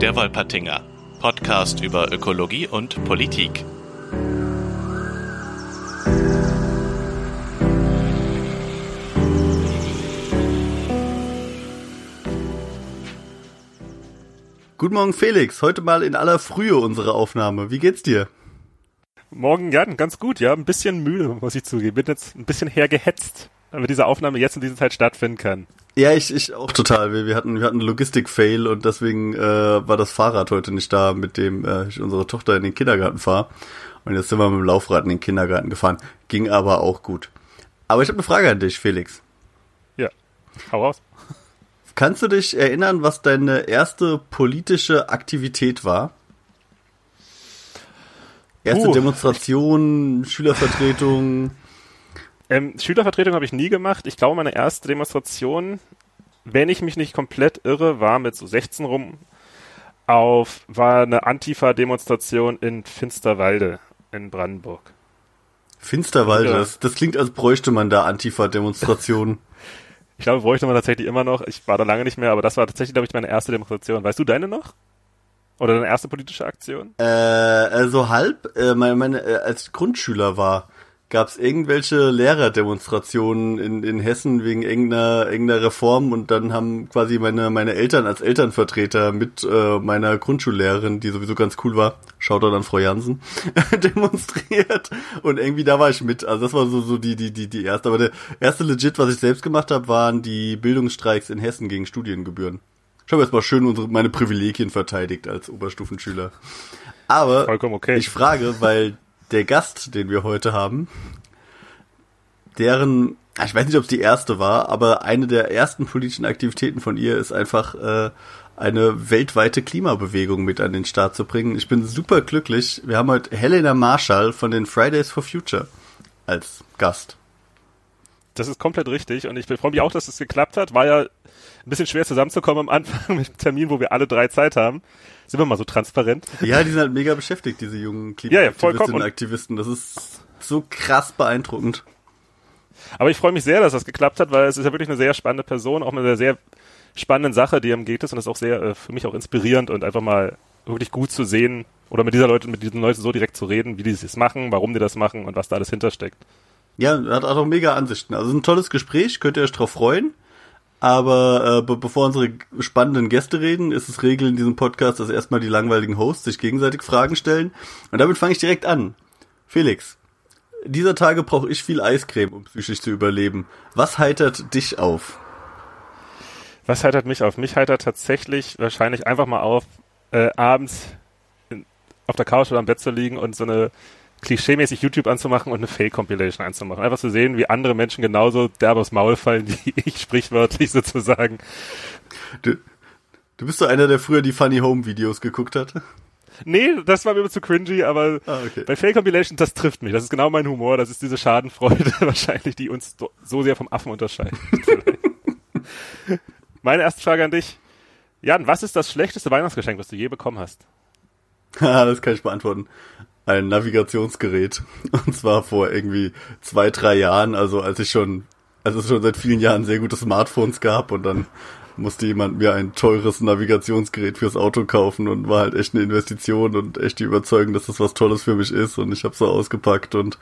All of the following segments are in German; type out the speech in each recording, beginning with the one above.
Der Wolpertinger, Podcast über Ökologie und Politik. Guten Morgen, Felix. Heute mal in aller Frühe unsere Aufnahme. Wie geht's dir? Morgen, ja, ganz gut, ja. Ein bisschen müde, muss ich zugeben. Bin jetzt ein bisschen hergehetzt, damit diese Aufnahme jetzt in dieser Zeit stattfinden kann. Ja, ich, ich auch total. Wir, wir hatten, wir hatten Logistik-Fail und deswegen äh, war das Fahrrad heute nicht da, mit dem äh, ich unsere Tochter in den Kindergarten fahre. Und jetzt sind wir mit dem Laufrad in den Kindergarten gefahren. Ging aber auch gut. Aber ich habe eine Frage an dich, Felix. Ja, hau raus. Kannst du dich erinnern, was deine erste politische Aktivität war? Erste Uh. Demonstration, Schülervertretung. Ähm, Schülervertretung habe ich nie gemacht. Ich glaube, meine erste Demonstration, wenn ich mich nicht komplett irre, war mit so 16 rum auf, war eine Antifa-Demonstration in Finsterwalde in Brandenburg. Finsterwalde, Ja. das, das klingt, als bräuchte man da Antifa-Demonstrationen. Ich glaube, bräuchte man tatsächlich immer noch. Ich war da lange nicht mehr, aber das war tatsächlich, glaube ich, meine erste Demonstration. Weißt du deine noch? Oder deine erste politische Aktion? äh, so halb, äh, meine, meine, äh, als Grundschüler war, gab es irgendwelche Lehrerdemonstrationen in, in Hessen wegen irgendeiner, irgendeiner Reform und dann haben quasi meine, meine Eltern als Elternvertreter mit äh, meiner Grundschullehrerin, die sowieso ganz cool war, Shoutout an Frau Jansen, demonstriert und irgendwie da war ich mit. Also das war so, so die, die, die, die erste. Aber der erste legit, was ich selbst gemacht habe, waren die Bildungsstreiks in Hessen gegen Studiengebühren. Ich habe jetzt mal schön unsere, meine Privilegien verteidigt als Oberstufenschüler. Aber okay. ich frage, weil der Gast, den wir heute haben, deren, ah, ich weiß nicht, ob es die erste war, aber eine der ersten politischen Aktivitäten von ihr ist einfach äh, eine weltweite Klimabewegung mit an den Start zu bringen. Ich bin super glücklich. Wir haben heute Helena Marshall von den Fridays for Future als Gast. Das ist komplett richtig und ich freue mich auch, dass es geklappt hat. War ja ein bisschen schwer zusammenzukommen am Anfang mit dem Termin, wo wir alle drei Zeit haben. Sind wir mal so transparent. Ja, die sind halt mega beschäftigt, diese jungen Ja, ja, Klimaaktivistinnen vollkommen. und Aktivisten. Das ist so krass beeindruckend. Aber ich freue mich sehr, dass das geklappt hat, weil es ist ja wirklich eine sehr spannende Person, auch mit einer sehr spannenden Sache, die ihm geht ist und das ist auch sehr äh, für mich auch inspirierend und einfach mal wirklich gut zu sehen oder mit dieser Leute, mit diesen Leuten so direkt zu reden, wie die es machen, warum die das machen und was da alles hintersteckt. Ja, hat auch mega Ansichten. Also ein tolles Gespräch, könnt ihr euch drauf freuen. Aber äh, be bevor unsere spannenden Gäste reden, ist es Regel in diesem Podcast, dass erstmal die langweiligen Hosts sich gegenseitig Fragen stellen. Und damit fange ich direkt an. Felix, dieser Tage brauche ich viel Eiscreme, um psychisch zu überleben. Was heitert dich auf? Was heitert mich auf? Mich heitert tatsächlich wahrscheinlich einfach mal auf, äh, abends in, auf der Couch oder am Bett zu liegen und so eine klischeemäßig YouTube anzumachen und eine Fake-Compilation anzumachen. Einfach zu sehen, wie andere Menschen genauso derbe aufs Maul fallen, wie ich sprichwörtlich sozusagen. Du, du bist so einer, der früher die Funny Home Videos geguckt hat. Nee, das war mir immer zu cringy, aber Ah, okay. bei Fake Compilation, das trifft mich. Das ist genau mein Humor. Das ist diese Schadenfreude wahrscheinlich, die uns so- so sehr vom Affen unterscheidet. Meine erste Frage an dich. Jan, was ist das schlechteste Weihnachtsgeschenk, was du je bekommen hast? Haha, das kann ich beantworten. Ein Navigationsgerät. Und zwar vor irgendwie zwei, drei Jahren, also als ich schon, als es schon seit vielen Jahren sehr gute Smartphones gab und dann musste jemand mir ein teures Navigationsgerät fürs Auto kaufen und war halt echt eine Investition und echt die Überzeugung, dass das was Tolles für mich ist und ich habe so ausgepackt und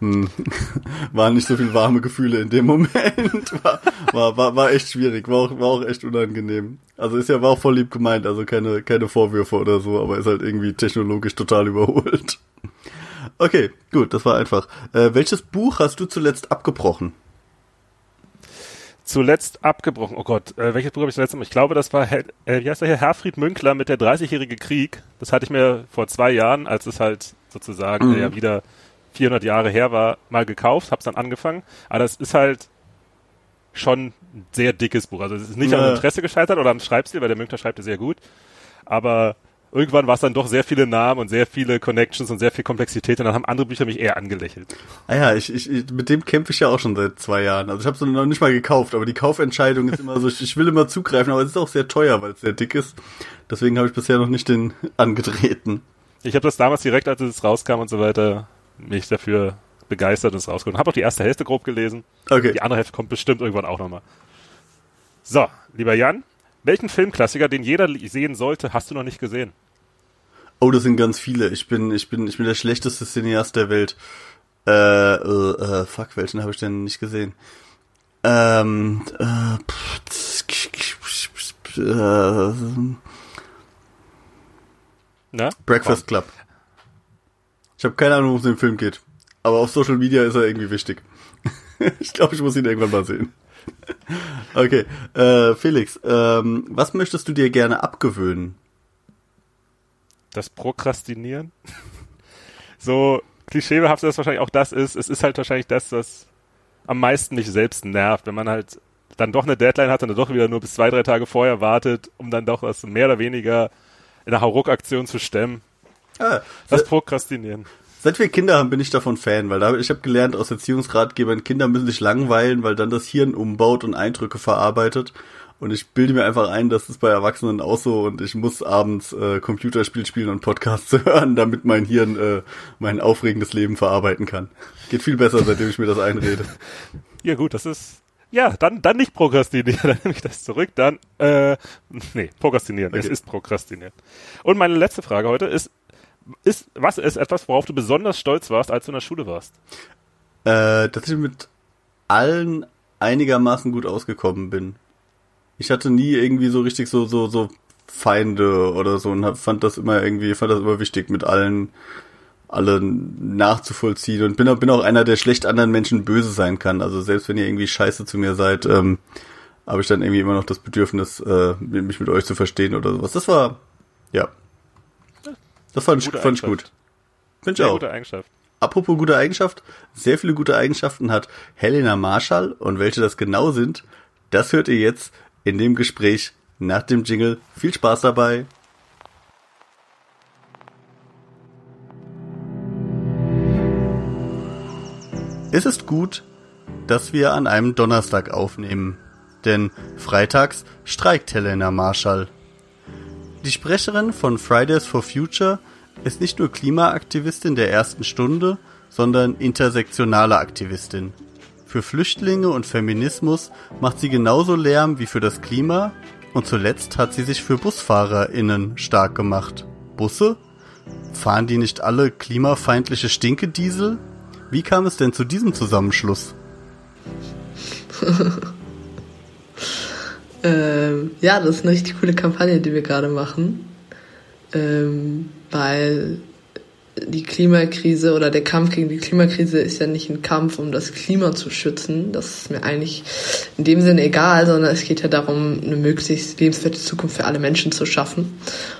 hm, waren nicht so viel warme Gefühle in dem Moment. War, war, war, war echt schwierig, war auch, war auch echt unangenehm. Also ist ja war auch voll lieb gemeint, also keine, keine Vorwürfe oder so, aber ist halt irgendwie technologisch total überholt. Okay, gut, das war einfach. Äh, welches Buch hast du zuletzt abgebrochen? Zuletzt abgebrochen. Oh Gott, äh, welches Buch habe ich zuletzt? Ich glaube, das war, Hel- äh, wie heißt der hier? Herfried Münkler mit der 30-jährige Krieg. Das hatte ich mir vor zwei Jahren, als es halt sozusagen Mhm. äh, ja wieder 400 Jahre her war, mal gekauft, hab's dann angefangen. Aber das ist halt schon ein sehr dickes Buch. Also es ist nicht Ja. am Interesse gescheitert oder am Schreibstil, weil der Münkler schreibt ja sehr gut. Aber irgendwann war es dann doch sehr viele Namen und sehr viele Connections und sehr viel Komplexität und dann haben andere Bücher mich eher angelächelt. Ah ja, ich, ich, ich mit dem kämpfe ich ja auch schon seit zwei Jahren. Also ich habe es noch nicht mal gekauft, aber die Kaufentscheidung ist immer so, ich, ich will immer zugreifen, aber es ist auch sehr teuer, weil es sehr dick ist. Deswegen habe ich bisher noch nicht den angetreten. Ich habe das damals direkt, als es rauskam und so weiter, mich dafür begeistert und es rausgeholt. Habe auch die erste Hälfte grob gelesen. Okay. Die andere Hälfte kommt bestimmt irgendwann auch nochmal. So, lieber Jan, Welchen Filmklassiker, den jeder sehen sollte, hast du noch nicht gesehen? Oh, das sind ganz viele. Ich bin, ich bin, ich bin der schlechteste Cineast der Welt. Äh, äh, äh fuck, welchen habe ich denn nicht gesehen? Ähm, äh, äh, Na? Breakfast Club. Ich habe keine Ahnung, worum es im Film geht. Aber auf Social Media ist er irgendwie wichtig. ich glaube, ich muss ihn irgendwann mal sehen. okay, äh, Felix, ähm, was möchtest du dir gerne abgewöhnen? Das Prokrastinieren? so klischeebehaft das wahrscheinlich auch das ist. Es ist halt wahrscheinlich das, was am meisten mich selbst nervt, wenn man halt dann doch eine Deadline hat und dann doch wieder nur bis zwei, drei Tage vorher wartet, um dann doch was mehr oder weniger in der Hauruck-Aktion zu stemmen. Ah, das Prokrastinieren. Seit wir Kinder haben, bin ich davon Fan, weil da, ich habe gelernt aus Erziehungsratgebern, Kinder müssen sich langweilen, weil dann das Hirn umbaut und Eindrücke verarbeitet. Und ich bilde mir einfach ein, dass es bei Erwachsenen auch so und ich muss abends äh, Computerspiel spielen und Podcasts hören, damit mein Hirn äh, mein aufregendes Leben verarbeiten kann. Geht viel besser, seitdem ich mir das einrede. Ja gut, das ist ja, dann, dann nicht prokrastinieren, dann nehme ich das zurück, dann, äh, nee, prokrastinieren, okay. es ist prokrastinieren. Und meine letzte Frage heute ist, ist, was ist etwas, worauf du besonders stolz warst, als du in der Schule warst? Äh, dass ich mit allen einigermaßen gut ausgekommen bin. Ich hatte nie irgendwie so richtig so, so, so Feinde oder so und hab, fand das immer irgendwie, fand das immer wichtig, mit allen, alle nachzuvollziehen und bin auch, bin auch einer, der schlecht anderen Menschen böse sein kann. Also selbst wenn ihr irgendwie scheiße zu mir seid, ähm, habe ich dann irgendwie immer noch das Bedürfnis, äh, mich mit euch zu verstehen oder sowas. Das war, ja, das fand, ich, fand ich gut. Finde ich auch. Gute Eigenschaft. Apropos gute Eigenschaft, sehr viele gute Eigenschaften hat Helena Marshall und welche das genau sind, das hört ihr jetzt in dem Gespräch nach dem Jingle. Viel Spaß dabei. Es ist gut, dass wir an einem Donnerstag aufnehmen, denn freitags streikt Helena Marshall. Die Sprecherin von Fridays for Future ist nicht nur Klimaaktivistin der ersten Stunde, sondern intersektionale Aktivistin. Für Flüchtlinge und Feminismus macht sie genauso Lärm wie für das Klima und zuletzt hat sie sich für BusfahrerInnen stark gemacht. Busse? Fahren die nicht alle klimafeindliche Stinkediesel? Wie kam es denn zu diesem Zusammenschluss? Ähm, ja, das ist eine richtig coole Kampagne, die wir gerade machen, ähm, weil die Klimakrise oder der Kampf gegen die Klimakrise ist ja nicht ein Kampf, um das Klima zu schützen. Das ist mir eigentlich in dem Sinne egal, sondern es geht ja darum, eine möglichst lebenswerte Zukunft für alle Menschen zu schaffen.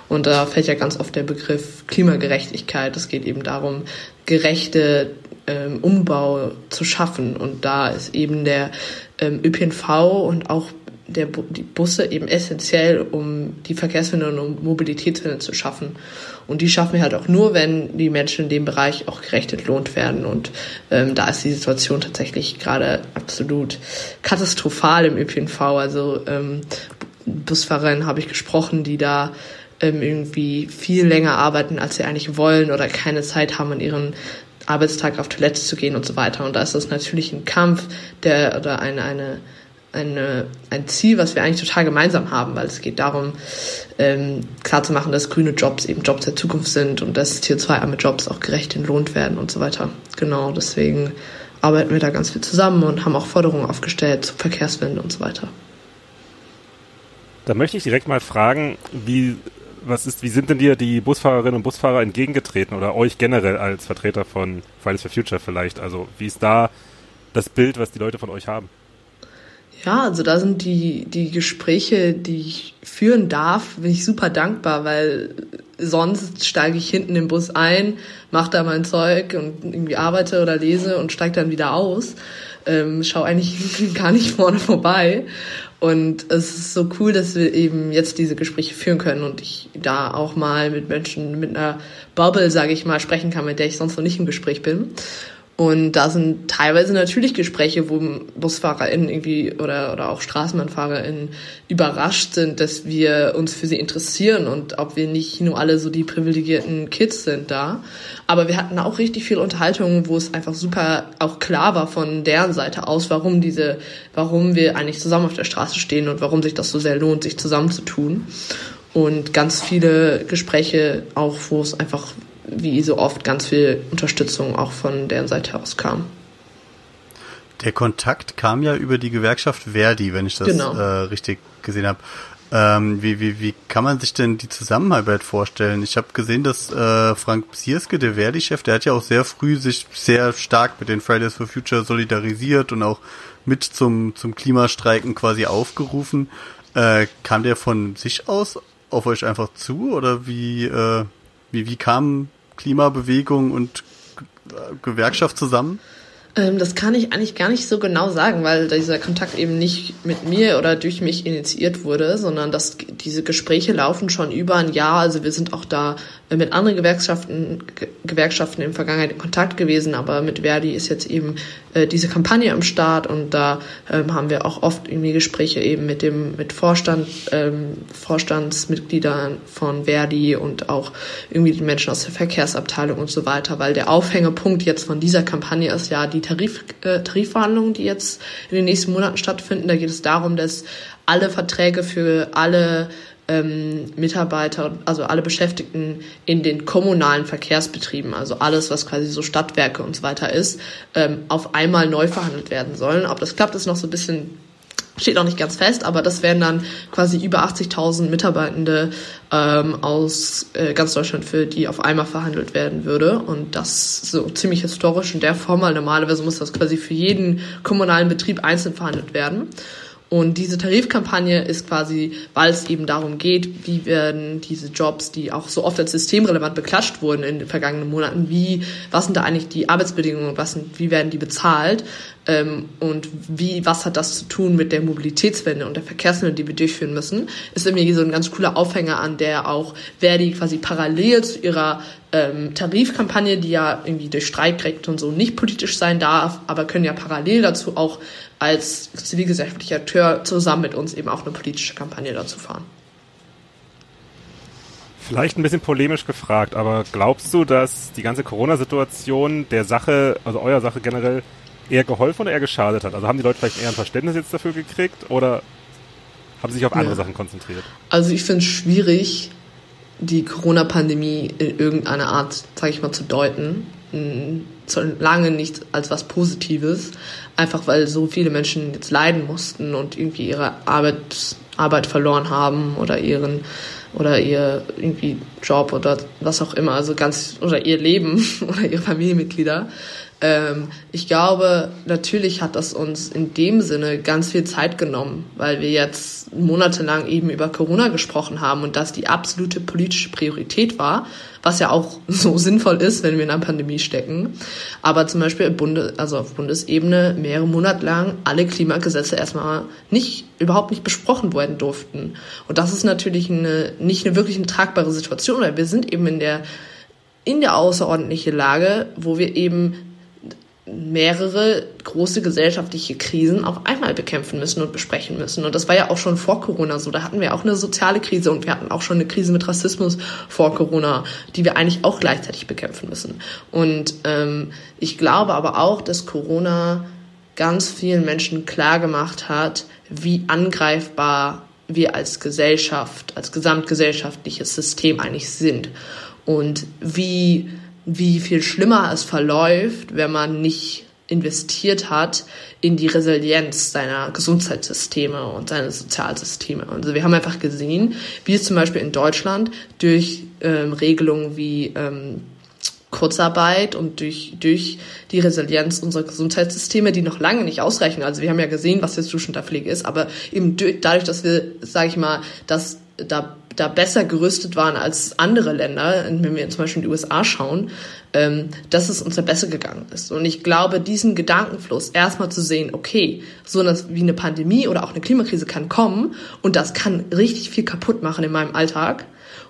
Und da fällt ja ganz oft der Begriff Klimagerechtigkeit. Es geht eben darum, gerechte ähm, Umbau zu schaffen. Und da ist eben der ähm, ÖPNV und auch der, die Busse eben essentiell, um die Verkehrswende und Mobilitätswende zu schaffen. Und die schaffen wir halt auch nur, wenn die Menschen in dem Bereich auch gerecht entlohnt werden. Und ähm, da ist die Situation tatsächlich gerade absolut katastrophal im ÖPNV. Also ähm, Busfahrerinnen habe ich gesprochen, die da ähm, irgendwie viel länger arbeiten, als sie eigentlich wollen oder keine Zeit haben, an ihren Arbeitstag auf Toilette zu gehen und so weiter. Und da ist das natürlich ein Kampf, der oder eine, eine eine, ein Ziel, was wir eigentlich total gemeinsam haben, weil es geht darum, ähm, klarzumachen, dass grüne Jobs eben Jobs der Zukunft sind und dass CO2-arme Jobs auch gerecht entlohnt werden und so weiter. Genau, deswegen arbeiten wir da ganz viel zusammen und haben auch Forderungen aufgestellt zur Verkehrswende und so weiter. Da möchte ich direkt mal fragen, wie, was ist, wie sind denn dir die Busfahrerinnen und Busfahrer entgegengetreten oder euch generell als Vertreter von Fridays for Future vielleicht? Also wie ist da das Bild, was die Leute von euch haben? Ja, also da sind die, die Gespräche, die ich führen darf, bin ich super dankbar, weil sonst steige ich hinten im Bus ein, mache da mein Zeug und irgendwie arbeite oder lese und steige dann wieder aus. Ähm, schau eigentlich gar nicht vorne vorbei. Und es ist so cool, dass wir eben jetzt diese Gespräche führen können und ich da auch mal mit Menschen mit einer Bubble, sage ich mal, sprechen kann, mit der ich sonst noch nicht im Gespräch bin. Und da sind teilweise natürlich Gespräche, wo BusfahrerInnen irgendwie oder, oder auch StraßenbahnfahrerInnen überrascht sind, dass wir uns für sie interessieren und ob wir nicht nur alle so die privilegierten Kids sind da. Aber wir hatten auch richtig viel Unterhaltungen, wo es einfach super auch klar war von deren Seite aus, warum diese, warum wir eigentlich zusammen auf der Straße stehen und warum sich das so sehr lohnt, sich zusammenzutun. Und ganz viele Gespräche auch, wo es einfach wie so oft ganz viel Unterstützung auch von deren Seite aus kam. Der Kontakt kam ja über die Gewerkschaft Verdi, wenn ich das genau. äh, richtig gesehen habe. Ähm, wie, wie, wie kann man sich denn die Zusammenarbeit vorstellen? Ich habe gesehen, dass äh, Frank Psierske, der Verdi-Chef, der hat ja auch sehr früh sich sehr stark mit den Fridays for Future solidarisiert und auch mit zum, zum Klimastreiken quasi aufgerufen. Äh, kam der von sich aus auf euch einfach zu oder wie, äh, wie, wie kam Klimabewegung und Gewerkschaft zusammen? Ähm, das kann ich eigentlich gar nicht so genau sagen, weil dieser Kontakt eben nicht mit mir oder durch mich initiiert wurde, sondern dass diese Gespräche laufen schon über ein Jahr. Also wir sind auch da mit anderen Gewerkschaften, Gewerkschaften in Vergangenheit in Kontakt gewesen, aber mit Verdi ist jetzt eben äh, diese Kampagne am Start und da ähm, haben wir auch oft irgendwie Gespräche eben mit dem mit Vorstand, ähm, Vorstandsmitgliedern von Verdi und auch irgendwie die Menschen aus der Verkehrsabteilung und so weiter, weil der Aufhängepunkt jetzt von dieser Kampagne ist ja die Tarif, äh, Tarifverhandlungen, die jetzt in den nächsten Monaten stattfinden. Da geht es darum, dass alle Verträge für alle ähm, Mitarbeiter, also alle Beschäftigten in den kommunalen Verkehrsbetrieben, also alles, was quasi so Stadtwerke und so weiter ist, ähm, auf einmal neu verhandelt werden sollen. Ob das klappt, ist noch so ein bisschen steht noch nicht ganz fest, aber das wären dann quasi über 80.000 Mitarbeitende ähm, aus äh, ganz Deutschland, für die auf einmal verhandelt werden würde. Und das so ziemlich historisch in der Form, weil normalerweise muss das quasi für jeden kommunalen Betrieb einzeln verhandelt werden. Und diese Tarifkampagne ist quasi, weil es eben darum geht, wie werden diese Jobs, die auch so oft als systemrelevant beklatscht wurden in den vergangenen Monaten, wie, was sind da eigentlich die Arbeitsbedingungen, was sind, wie werden die bezahlt, und wie, was hat das zu tun mit der Mobilitätswende und der Verkehrswende, die wir durchführen müssen, ist irgendwie so ein ganz cooler Aufhänger an, der auch Verdi quasi parallel zu ihrer ähm, Tarifkampagne, die ja irgendwie durch Streikrecht und so nicht politisch sein darf, aber können ja parallel dazu auch als zivilgesellschaftlicher Akteur zusammen mit uns eben auch eine politische Kampagne dazu fahren. Vielleicht ein bisschen polemisch gefragt, aber glaubst du, dass die ganze Corona-Situation der Sache, also eurer Sache generell, eher geholfen oder eher geschadet hat? Also haben die Leute vielleicht eher ein Verständnis jetzt dafür gekriegt oder haben sie sich auf andere ja. Sachen konzentriert? Also ich finde es schwierig, die Corona-Pandemie in irgendeiner Art, sage ich mal, zu deuten. Lange nicht als was Positives, einfach weil so viele Menschen jetzt leiden mussten und irgendwie ihre Arbeit, Arbeit verloren haben oder ihren oder ihr irgendwie Job oder was auch immer, also ganz oder ihr Leben oder ihre Familienmitglieder. Ähm, ich glaube, natürlich hat das uns in dem Sinne ganz viel Zeit genommen, weil wir jetzt monatelang eben über Corona gesprochen haben und das die absolute politische Priorität war, was ja auch so sinnvoll ist, wenn wir in einer Pandemie stecken. Aber zum Beispiel Bunde, also auf Bundesebene mehrere Monate lang alle Klimagesetze erstmal nicht, überhaupt nicht besprochen werden durften. Und das ist natürlich eine, nicht eine wirklich eine tragbare Situation, weil wir sind eben in der in der außerordentlichen Lage, wo wir eben mehrere große gesellschaftliche Krisen auf einmal bekämpfen müssen und besprechen müssen. Und das war ja auch schon vor Corona so. Da hatten wir auch eine soziale Krise und wir hatten auch schon eine Krise mit Rassismus vor Corona, die wir eigentlich auch gleichzeitig bekämpfen müssen. Und ähm, ich glaube aber auch, dass Corona ganz vielen Menschen klar gemacht hat, wie angreifbar wir als Gesellschaft, als gesamtgesellschaftliches System eigentlich sind und wie wie viel schlimmer es verläuft, wenn man nicht investiert hat in die Resilienz seiner Gesundheitssysteme und seiner Sozialsysteme. Also wir haben einfach gesehen, wie es zum Beispiel in Deutschland durch ähm, Regelungen wie ähm, Kurzarbeit und durch, durch die Resilienz unserer Gesundheitssysteme, die noch lange nicht ausreichen. Also wir haben ja gesehen, was jetzt Zustand ist, aber eben dadurch, dass wir, sage ich mal, dass da da besser gerüstet waren als andere Länder, wenn wir zum Beispiel in die USA schauen, ähm, dass es uns da besser gegangen ist. Und ich glaube, diesen Gedankenfluss erstmal zu sehen, okay, so wie eine Pandemie oder auch eine Klimakrise kann kommen und das kann richtig viel kaputt machen in meinem Alltag.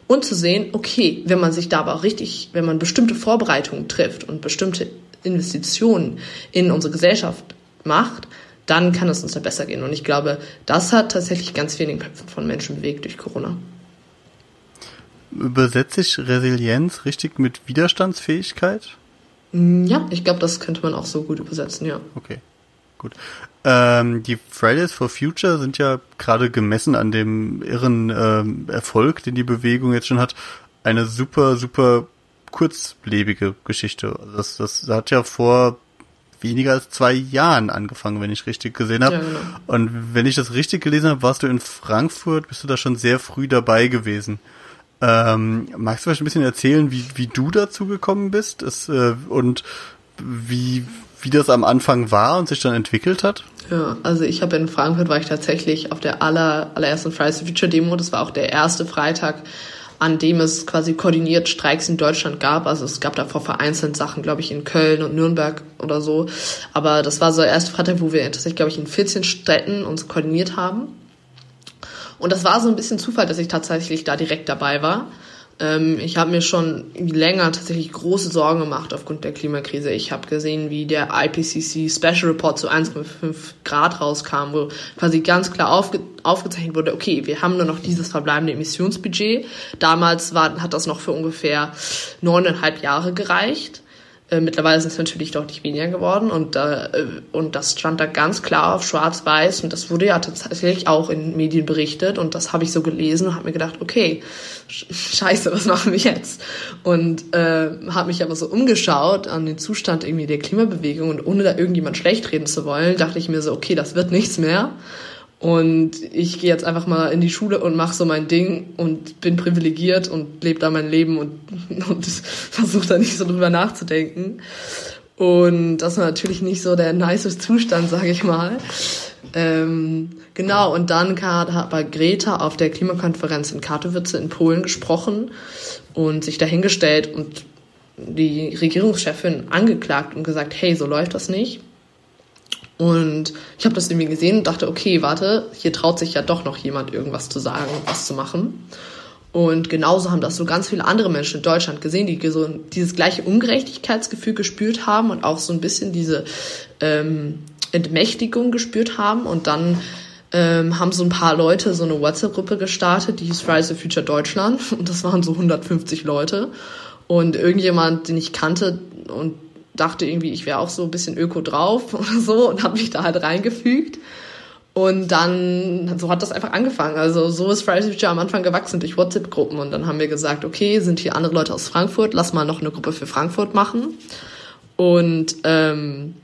Und zu sehen, okay, wenn man sich da aber auch richtig, wenn man bestimmte Vorbereitungen trifft und bestimmte Investitionen in unsere Gesellschaft macht, dann kann es uns da besser gehen. Und ich glaube, das hat tatsächlich ganz viel Köpfen von Menschen bewegt durch Corona. Übersetze ich Resilienz richtig mit Widerstandsfähigkeit? Mm, ja, ich glaube, das könnte man auch so gut übersetzen, ja. Okay, gut. Ähm, die Fridays for Future sind ja gerade gemessen an dem irren ähm, Erfolg, den die Bewegung jetzt schon hat, eine super, super kurzlebige Geschichte. Das, das hat ja vor weniger als zwei Jahren angefangen, wenn ich richtig gesehen habe. Ja, genau. Und wenn ich das richtig gelesen habe, warst du in Frankfurt, bist du da schon sehr früh dabei gewesen. Ähm, magst du vielleicht ein bisschen erzählen, wie, wie du dazu gekommen bist es, äh, und wie, wie das am Anfang war und sich dann entwickelt hat? Ja, also ich habe in Frankfurt war ich tatsächlich auf der aller, allerersten Fridays for Future Demo. Das war auch der erste Freitag, an dem es quasi koordiniert Streiks in Deutschland gab. Also es gab davor vereinzelt Sachen, glaube ich, in Köln und Nürnberg oder so. Aber das war so der erste Freitag, wo wir tatsächlich, glaube ich, in 14 Städten uns koordiniert haben. Und das war so ein bisschen Zufall, dass ich tatsächlich da direkt dabei war. Ähm, ich habe mir schon länger tatsächlich große Sorgen gemacht aufgrund der Klimakrise. Ich habe gesehen, wie der IPCC Special Report zu 1,5 Grad rauskam, wo quasi ganz klar aufge aufgezeichnet wurde, okay, wir haben nur noch dieses verbleibende Emissionsbudget. Damals war, hat das noch für ungefähr neuneinhalb Jahre gereicht. Äh, mittlerweile sind es natürlich deutlich weniger geworden und, äh, und das stand da ganz klar auf schwarz-weiß und das wurde ja tatsächlich auch in Medien berichtet und das habe ich so gelesen und habe mir gedacht, okay, scheiße, was machen wir jetzt? Und äh, habe mich aber so umgeschaut an den Zustand irgendwie der Klimabewegung und ohne da irgendjemand schlecht reden zu wollen, dachte ich mir so, okay, das wird nichts mehr. Und ich gehe jetzt einfach mal in die Schule und mache so mein Ding und bin privilegiert und lebe da mein Leben und, und versuche da nicht so drüber nachzudenken. Und das war natürlich nicht so der nice Zustand, sage ich mal. Ähm, genau, und dann hat bei Greta auf der Klimakonferenz in Katowice in Polen gesprochen und sich dahingestellt und die Regierungschefin angeklagt und gesagt, hey, so läuft das nicht. Und ich habe das irgendwie gesehen und dachte, okay, warte, hier traut sich ja doch noch jemand irgendwas zu sagen und was zu machen. Und genauso haben das so ganz viele andere Menschen in Deutschland gesehen, die so dieses gleiche Ungerechtigkeitsgefühl gespürt haben und auch so ein bisschen diese ähm, Entmächtigung gespürt haben. Und dann ähm, haben so ein paar Leute so eine WhatsApp-Gruppe gestartet, die hieß Fridays for Future Deutschland. Und das waren so 150 Leute. Und irgendjemand, den ich kannte und dachte irgendwie, ich wäre auch so ein bisschen öko drauf oder so und habe mich da halt reingefügt. Und dann, so hat das einfach angefangen. Also so ist Fridays Future am Anfang gewachsen durch WhatsApp-Gruppen. Und dann haben wir gesagt, okay, sind hier andere Leute aus Frankfurt, lass mal noch eine Gruppe für Frankfurt machen. Und ähm,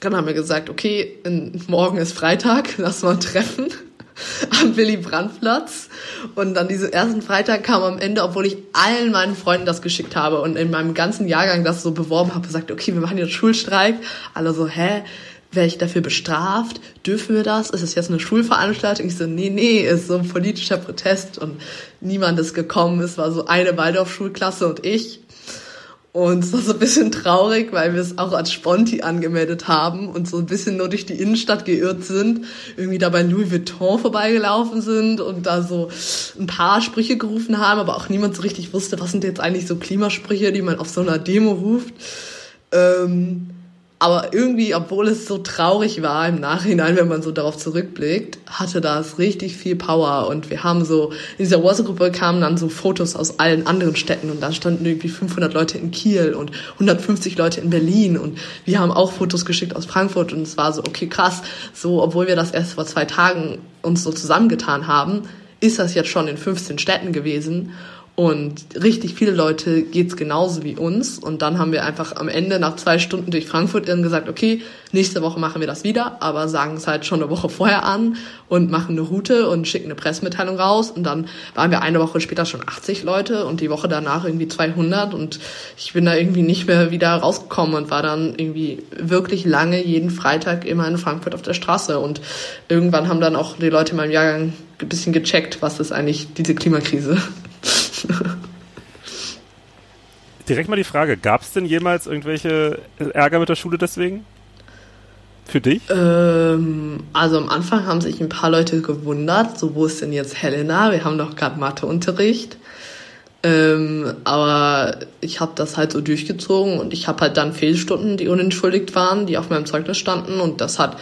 dann haben wir gesagt, okay, morgen ist Freitag, lass mal treffen am Willy Brandt-Platz. Und dann diesen ersten Freitag kam am Ende, obwohl ich allen meinen Freunden das geschickt habe und in meinem ganzen Jahrgang das so beworben habe, gesagt, okay, wir machen jetzt Schulstreik. Alle so, hä? Werde ich dafür bestraft? Dürfen wir das? Ist es jetzt eine Schulveranstaltung? Ich so, nee, nee, ist so ein politischer Protest und niemand ist gekommen. Es war so eine Waldorf-Schulklasse und ich. Und es war so ein bisschen traurig, weil wir es auch als Sponti angemeldet haben und so ein bisschen nur durch die Innenstadt geirrt sind, irgendwie da bei Louis Vuitton vorbeigelaufen sind und da so ein paar Sprüche gerufen haben, aber auch niemand so richtig wusste, was sind jetzt eigentlich so Klimasprüche, die man auf so einer Demo ruft. Ähm, aber irgendwie, obwohl es so traurig war im Nachhinein, wenn man so darauf zurückblickt, hatte das richtig viel Power. Und wir haben so, in dieser WhatsApp-Gruppe kamen dann so Fotos aus allen anderen Städten. Und da standen irgendwie 500 Leute in Kiel und 150 Leute in Berlin. Und wir haben auch Fotos geschickt aus Frankfurt. Und es war so, okay, krass, so, obwohl wir das erst vor zwei Tagen uns so zusammengetan haben, ist das jetzt schon in 15 Städten gewesen und richtig viele Leute geht's genauso wie uns. Und dann haben wir einfach am Ende nach zwei Stunden durch Frankfurt irren gesagt, okay, nächste Woche machen wir das wieder, aber sagen es halt schon eine Woche vorher an und machen eine Route und schicken eine Pressemitteilung raus. Und dann waren wir eine Woche später schon 80 Leute und die Woche danach irgendwie 200. Und ich bin da irgendwie nicht mehr wieder rausgekommen und war dann irgendwie wirklich lange jeden Freitag immer in Frankfurt auf der Straße. Und irgendwann haben dann auch die Leute in meinem Jahrgang ein bisschen gecheckt, was ist eigentlich diese Klimakrise. Direkt mal die Frage, gab es denn jemals irgendwelche Ärger mit der Schule deswegen? Für dich? Ähm, also am Anfang haben sich ein paar Leute gewundert, so wo ist denn jetzt Helena? Wir haben doch gerade Matheunterricht. Ähm, aber ich habe das halt so durchgezogen und ich habe halt dann Fehlstunden, die unentschuldigt waren, die auf meinem Zeugnis standen und das hat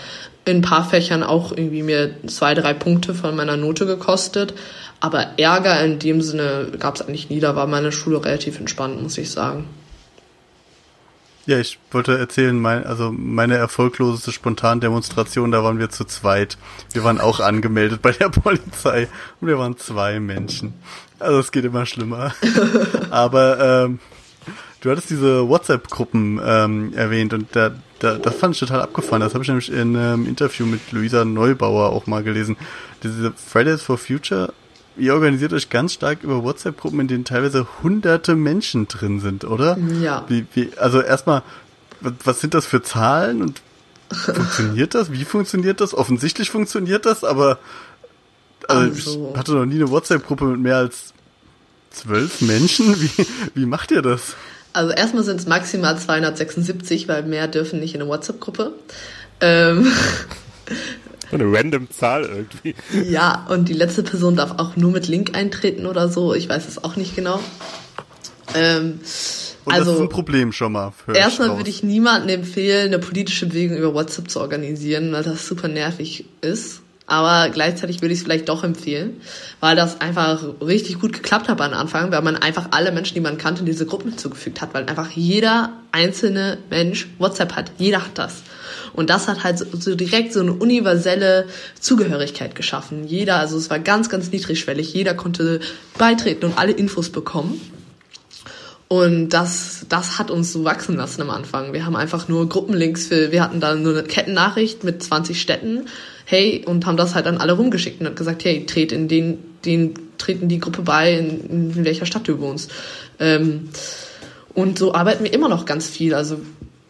in ein paar Fächern auch irgendwie mir zwei, drei Punkte von meiner Note gekostet. Aber Ärger in dem Sinne gab es eigentlich nie. Da war meine Schule relativ entspannt, muss ich sagen. Ja, ich wollte erzählen, mein, also meine erfolgloseste Spontandemonstration, da waren wir zu zweit. Wir waren auch angemeldet bei der Polizei und wir waren zwei Menschen. Also es geht immer schlimmer. Aber ähm, du hattest diese WhatsApp-Gruppen ähm, erwähnt und da, da, das fand ich total abgefahren. Das habe ich nämlich in einem Interview mit Luisa Neubauer auch mal gelesen. Diese Fridays for Future, ihr organisiert euch ganz stark über WhatsApp-Gruppen, in denen teilweise hunderte Menschen drin sind, oder? Ja. Wie, wie, also erstmal, was sind das für Zahlen und funktioniert das? Wie funktioniert das? Offensichtlich funktioniert das, aber also, also. ich hatte noch nie eine WhatsApp-Gruppe mit mehr als zwölf Menschen. Wie, wie macht ihr das? Also erstmal sind es maximal 276, weil mehr dürfen nicht in eine WhatsApp-Gruppe. Ähm. Eine random Zahl irgendwie. Ja, und die letzte Person darf auch nur mit Link eintreten oder so. Ich weiß es auch nicht genau. Ähm, und also, das ist also ein Problem schon mal. Erstmal würde ich niemandem empfehlen, eine politische Bewegung über WhatsApp zu organisieren, weil das super nervig ist. Aber gleichzeitig würde ich es vielleicht doch empfehlen, weil das einfach richtig gut geklappt hat am Anfang, weil man einfach alle Menschen, die man kannte, in diese Gruppen hinzugefügt hat, weil einfach jeder einzelne Mensch WhatsApp hat. Jeder hat das. Und das hat halt so, direkt so eine universelle Zugehörigkeit geschaffen. Jeder, also es war ganz, ganz niedrigschwellig. Jeder konnte beitreten und alle Infos bekommen. Und das, das hat uns so wachsen lassen am Anfang. Wir haben einfach nur Gruppenlinks für, wir hatten da nur eine Kettennachricht mit 20 Städten, hey, und haben das halt an alle rumgeschickt und gesagt, hey, tret in den, den, treten die Gruppe bei, in, in welcher Stadt du wohnst. Ähm, und so arbeiten wir immer noch ganz viel. Also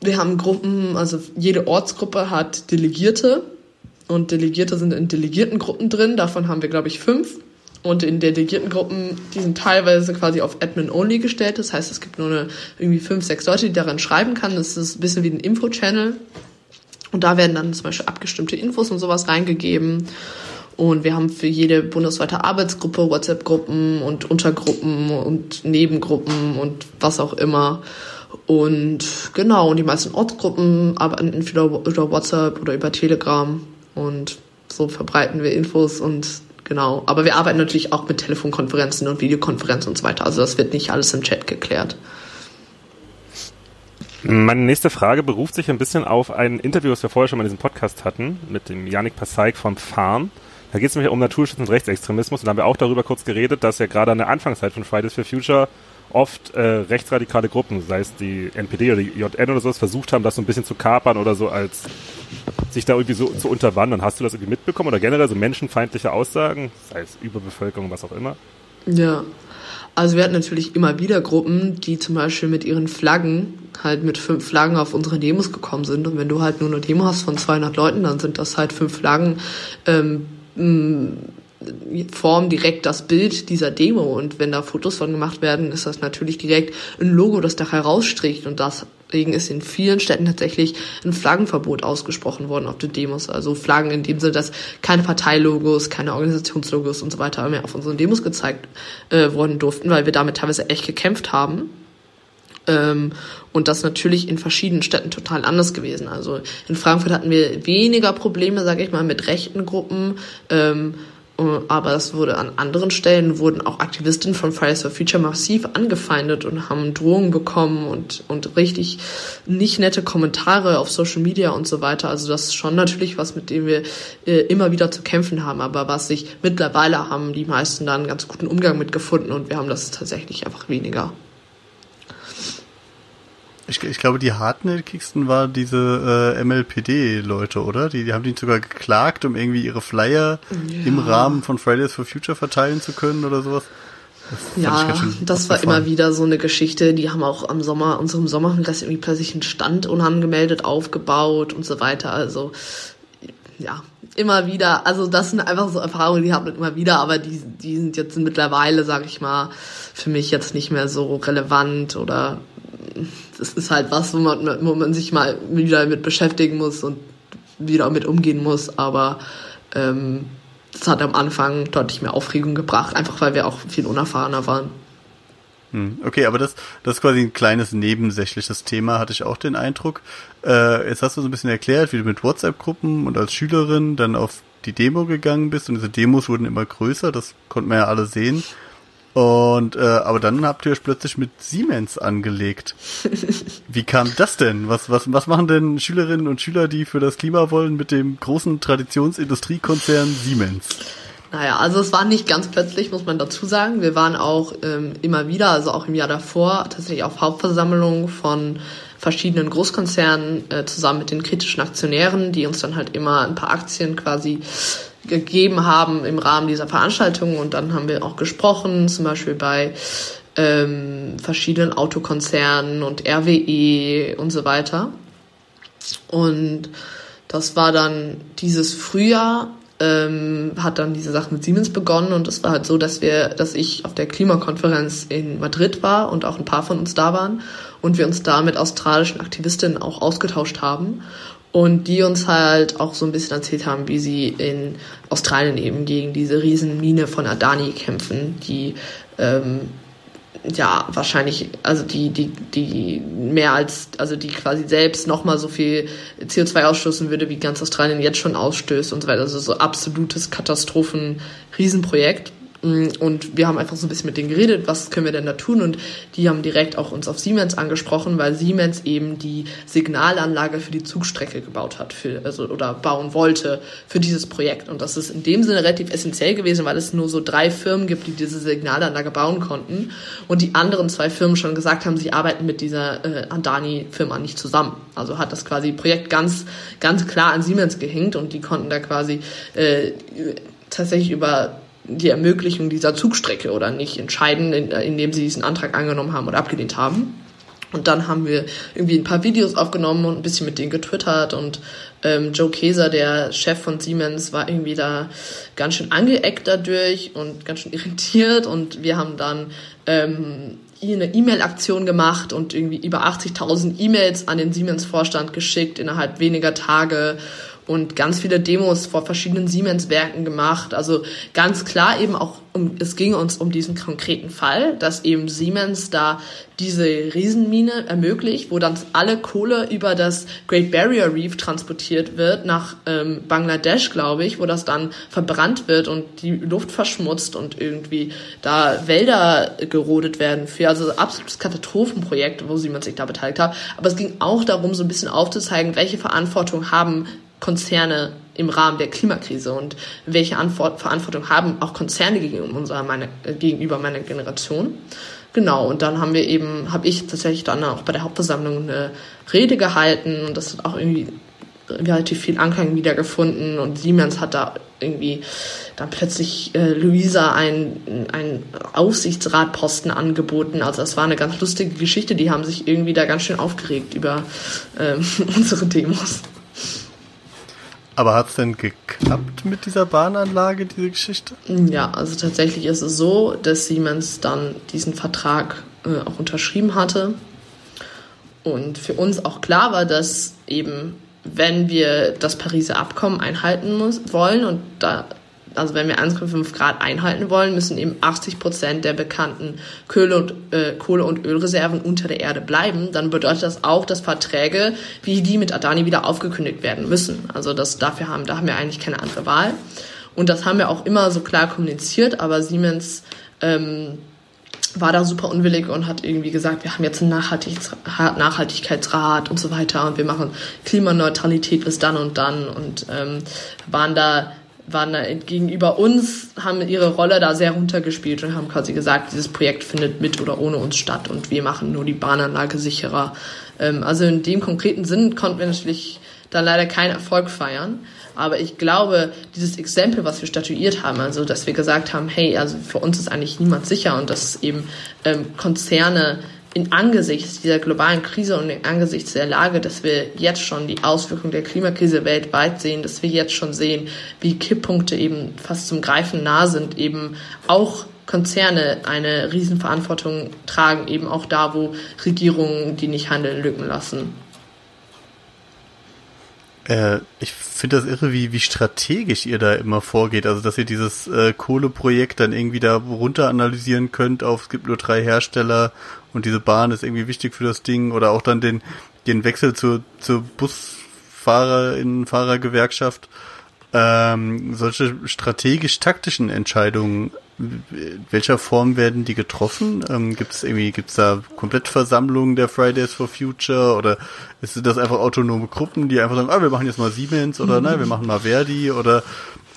wir haben Gruppen, also jede Ortsgruppe hat Delegierte und Delegierte sind in Delegiertengruppen drin. Davon haben wir, glaube ich, fünf. Und in Delegiertengruppen, die sind teilweise quasi auf Admin-Only gestellt. Das heißt, es gibt nur eine, irgendwie fünf, sechs Leute, die daran schreiben kann. Das ist ein bisschen wie ein Info-Channel. Und da werden dann zum Beispiel abgestimmte Infos und sowas reingegeben. Und wir haben für jede bundesweite Arbeitsgruppe WhatsApp-Gruppen und Untergruppen und Nebengruppen und was auch immer. Und genau, und die meisten Ortsgruppen arbeiten entweder über WhatsApp oder über Telegram. Und so verbreiten wir Infos und genau. Aber wir arbeiten natürlich auch mit Telefonkonferenzen und Videokonferenzen und so weiter. Also das wird nicht alles im Chat geklärt. Meine nächste Frage beruft sich ein bisschen auf ein Interview, das wir vorher schon mal in diesem Podcast hatten, mit dem Yannick Passaik vom Farm. Da geht es nämlich um Naturschutz und Rechtsextremismus und da haben wir auch darüber kurz geredet, dass ja gerade an der Anfangszeit von Fridays for Future oft äh, rechtsradikale Gruppen, sei es die NPD oder die JN oder sowas, versucht haben, das so ein bisschen zu kapern oder so als sich da irgendwie so zu unterwandern. Hast du das irgendwie mitbekommen oder generell so menschenfeindliche Aussagen, sei es Überbevölkerung, was auch immer? Ja, also wir hatten natürlich immer wieder Gruppen, die zum Beispiel mit ihren Flaggen halt mit fünf Flaggen auf unsere Demos gekommen sind. Und wenn du halt nur eine Demo hast von 200 Leuten, dann sind das halt fünf Flaggen ähm, formen direkt das Bild dieser Demo. Und wenn da Fotos von gemacht werden, ist das natürlich direkt ein Logo, das da herausstricht. Und deswegen ist in vielen Städten tatsächlich ein Flaggenverbot ausgesprochen worden auf den Demos. Also Flaggen in dem Sinne, dass keine Parteilogos, keine Organisationslogos und so weiter mehr auf unseren Demos gezeigt äh, worden durften, weil wir damit teilweise echt gekämpft haben. Ähm, und das natürlich in verschiedenen Städten total anders gewesen. Also in Frankfurt hatten wir weniger Probleme, sage ich mal, mit rechten Gruppen. Ähm, äh, aber es wurde an anderen Stellen wurden auch Aktivistinnen von Fridays for Future massiv angefeindet und haben Drohungen bekommen und, und richtig nicht nette Kommentare auf Social Media und so weiter. Also das ist schon natürlich was, mit dem wir äh, immer wieder zu kämpfen haben, aber was sich mittlerweile haben die meisten da einen ganz guten Umgang mit gefunden und wir haben das tatsächlich einfach weniger. Ich, ich glaube, die hartnäckigsten war diese äh, MLPD-Leute, oder? Die, die haben die sogar geklagt, um irgendwie ihre Flyer ja. im Rahmen von Fridays for Future verteilen zu können oder sowas. Das ja, das war immer wieder so eine Geschichte. Die haben auch am Sommer, unserem Sommerkongress irgendwie plötzlich einen Stand unangemeldet aufgebaut und so weiter. Also, ja, immer wieder. Also, das sind einfach so Erfahrungen, die hat man immer wieder, aber die, die sind jetzt mittlerweile, sag ich mal, für mich jetzt nicht mehr so relevant oder das ist halt was, wo man, wo man sich mal wieder mit beschäftigen muss und wieder mit umgehen muss. Aber ähm, das hat am Anfang deutlich mehr Aufregung gebracht, einfach weil wir auch viel unerfahrener waren. Hm, okay, aber das, das ist quasi ein kleines nebensächliches Thema, hatte ich auch den Eindruck. Äh, jetzt hast du so ein bisschen erklärt, wie du mit WhatsApp-Gruppen und als Schülerin dann auf die Demo gegangen bist und diese Demos wurden immer größer, das konnten wir ja alle sehen. Und äh, aber dann habt ihr euch plötzlich mit Siemens angelegt. Wie kam das denn? Was, was, was machen denn Schülerinnen und Schüler, die für das Klima wollen, mit dem großen Traditionsindustriekonzern Siemens? Naja, also es war nicht ganz plötzlich, muss man dazu sagen. Wir waren auch ähm, immer wieder, also auch im Jahr davor, tatsächlich auf Hauptversammlungen von verschiedenen Großkonzernen äh, zusammen mit den kritischen Aktionären, die uns dann halt immer ein paar Aktien quasi gegeben haben im Rahmen dieser Veranstaltung. Und dann haben wir auch gesprochen, zum Beispiel bei ähm, verschiedenen Autokonzernen und RWE und so weiter. Und das war dann dieses Frühjahr ähm, hat dann diese Sache mit Siemens begonnen und es war halt so, dass wir, dass ich auf der Klimakonferenz in Madrid war und auch ein paar von uns da waren und wir uns da mit australischen Aktivistinnen auch ausgetauscht haben und die uns halt auch so ein bisschen erzählt haben, wie sie in Australien eben gegen diese Riesenmine von Adani kämpfen, die ähm, ja, wahrscheinlich, also die, die, die mehr als, also die quasi selbst nochmal so viel CO2 ausstoßen würde, wie ganz Australien jetzt schon ausstößt und so weiter. Also so absolutes Katastrophen-Riesenprojekt. Mm, und wir haben einfach so ein bisschen mit denen geredet, was können wir denn da tun? Und die haben direkt auch uns auf Siemens angesprochen, weil Siemens eben die Signalanlage für die Zugstrecke gebaut hat, für, also, oder bauen wollte für dieses Projekt. Und das ist in dem Sinne relativ essentiell gewesen, weil es nur so drei Firmen gibt, die diese Signalanlage bauen konnten. Und die anderen zwei Firmen schon gesagt haben, sie arbeiten mit dieser äh, Adani-Firma nicht zusammen. Also hat das quasi Projekt ganz, ganz klar an Siemens gehinkt und die konnten da quasi äh, tatsächlich über die Ermöglichung dieser Zugstrecke oder nicht entscheiden, indem sie diesen Antrag angenommen haben oder abgelehnt haben. Und dann haben wir irgendwie ein paar Videos aufgenommen und ein bisschen mit denen getwittert und ähm, Joe Keser, der Chef von Siemens, war irgendwie da ganz schön angeeckt dadurch und ganz schön irritiert und wir haben dann ähm, eine E-Mail-Aktion gemacht und irgendwie über 80.000 E-Mails an den Siemens-Vorstand geschickt innerhalb weniger Tage und ganz viele Demos vor verschiedenen Siemens-Werken gemacht. Also ganz klar eben auch, um, es ging uns um diesen konkreten Fall, dass eben Siemens da diese Riesenmine ermöglicht, wo dann alle Kohle über das Great Barrier Reef transportiert wird nach ähm, Bangladesch, glaube ich, wo das dann verbrannt wird und die Luft verschmutzt und irgendwie da Wälder gerodet werden für also absolutes Katastrophenprojekt, wo Siemens sich da beteiligt hat. Aber es ging auch darum, so ein bisschen aufzuzeigen, welche Verantwortung haben Konzerne im Rahmen der Klimakrise und welche Antwort, Verantwortung haben auch Konzerne gegenüber, unserer, meine, gegenüber meiner Generation. Genau, und dann haben wir eben, habe ich tatsächlich dann auch bei der Hauptversammlung eine Rede gehalten und das hat auch irgendwie relativ viel Anklang wiedergefunden und Siemens hat da irgendwie dann plötzlich äh, Luisa einen, einen Aufsichtsratposten angeboten. Also das war eine ganz lustige Geschichte. Die haben sich irgendwie da ganz schön aufgeregt über ähm, unsere Demos. Aber hat es denn geklappt mit dieser Bahnanlage, diese Geschichte? Ja, also tatsächlich ist es so, dass Siemens dann diesen Vertrag äh, auch unterschrieben hatte. Und für uns auch klar war, dass eben, wenn wir das Pariser Abkommen einhalten muss, wollen, und da also wenn wir 1,5 Grad einhalten wollen, müssen eben 80 Prozent der bekannten Kohle und, äh, Kohle- und Ölreserven unter der Erde bleiben. Dann bedeutet das auch, dass Verträge wie die mit Adani wieder aufgekündigt werden müssen. Also das dafür haben, da haben wir eigentlich keine andere Wahl. Und das haben wir auch immer so klar kommuniziert, aber Siemens ähm, war da super unwillig und hat irgendwie gesagt, wir haben jetzt einen Nachhaltigkeitsrat und so weiter und wir machen Klimaneutralität bis dann und dann und ähm, waren da waren da gegenüber uns, haben ihre Rolle da sehr runtergespielt und haben quasi gesagt, dieses Projekt findet mit oder ohne uns statt und wir machen nur die Bahnanlage sicherer. Ähm, also in dem konkreten Sinn konnten wir natürlich dann leider keinen Erfolg feiern. Aber ich glaube, dieses Exempel, was wir statuiert haben, also dass wir gesagt haben, hey, also für uns ist eigentlich niemand sicher und dass eben ähm, Konzerne in Angesichts dieser globalen Krise und in Angesichts der Lage, dass wir jetzt schon die Auswirkungen der Klimakrise weltweit sehen, dass wir jetzt schon sehen, wie Kipppunkte eben fast zum Greifen nah sind, eben auch Konzerne eine Riesenverantwortung tragen, eben auch da, wo Regierungen, die nicht handeln, Lücken lassen. Äh, ich finde das irre, wie, wie strategisch ihr da immer vorgeht. Also, dass ihr dieses äh, Kohleprojekt dann irgendwie da runter analysieren könnt auf, es gibt nur drei Hersteller und diese Bahn ist irgendwie wichtig für das Ding oder auch dann den, den Wechsel zur, zur Busfahrerinnen, Fahrergewerkschaft. Ähm, solche strategisch-taktischen Entscheidungen welcher Form werden die getroffen? Ähm, gibt es irgendwie, gibt's da Komplettversammlungen der Fridays for Future oder ist das einfach autonome Gruppen, die einfach sagen, ah, wir machen jetzt mal Siemens oder nein, wir machen mal Verdi oder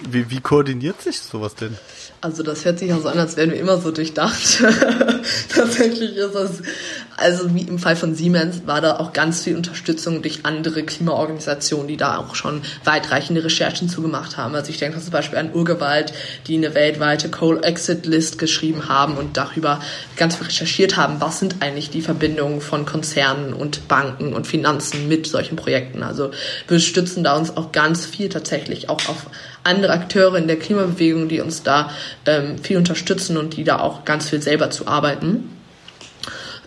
wie, wie koordiniert sich sowas denn? Also das hört sich auch so an, als wären wir immer so durchdacht. Tatsächlich ist das, also wie im Fall von Siemens war da auch ganz viel Unterstützung durch andere Klimaorganisationen, die da auch schon weitreichende Recherchen zugemacht haben. Also ich denke zum Beispiel an Urgewalt, die eine weltweite Coal Exit List geschrieben haben und darüber ganz viel recherchiert haben, was sind eigentlich die Verbindungen von Konzernen und Banken und Finanzen mit solchen Projekten. Also wir stützen da uns auch ganz viel tatsächlich auch auf andere Akteure in der Klimabewegung, die uns da ähm, viel unterstützen und die da auch ganz viel selber zu arbeiten.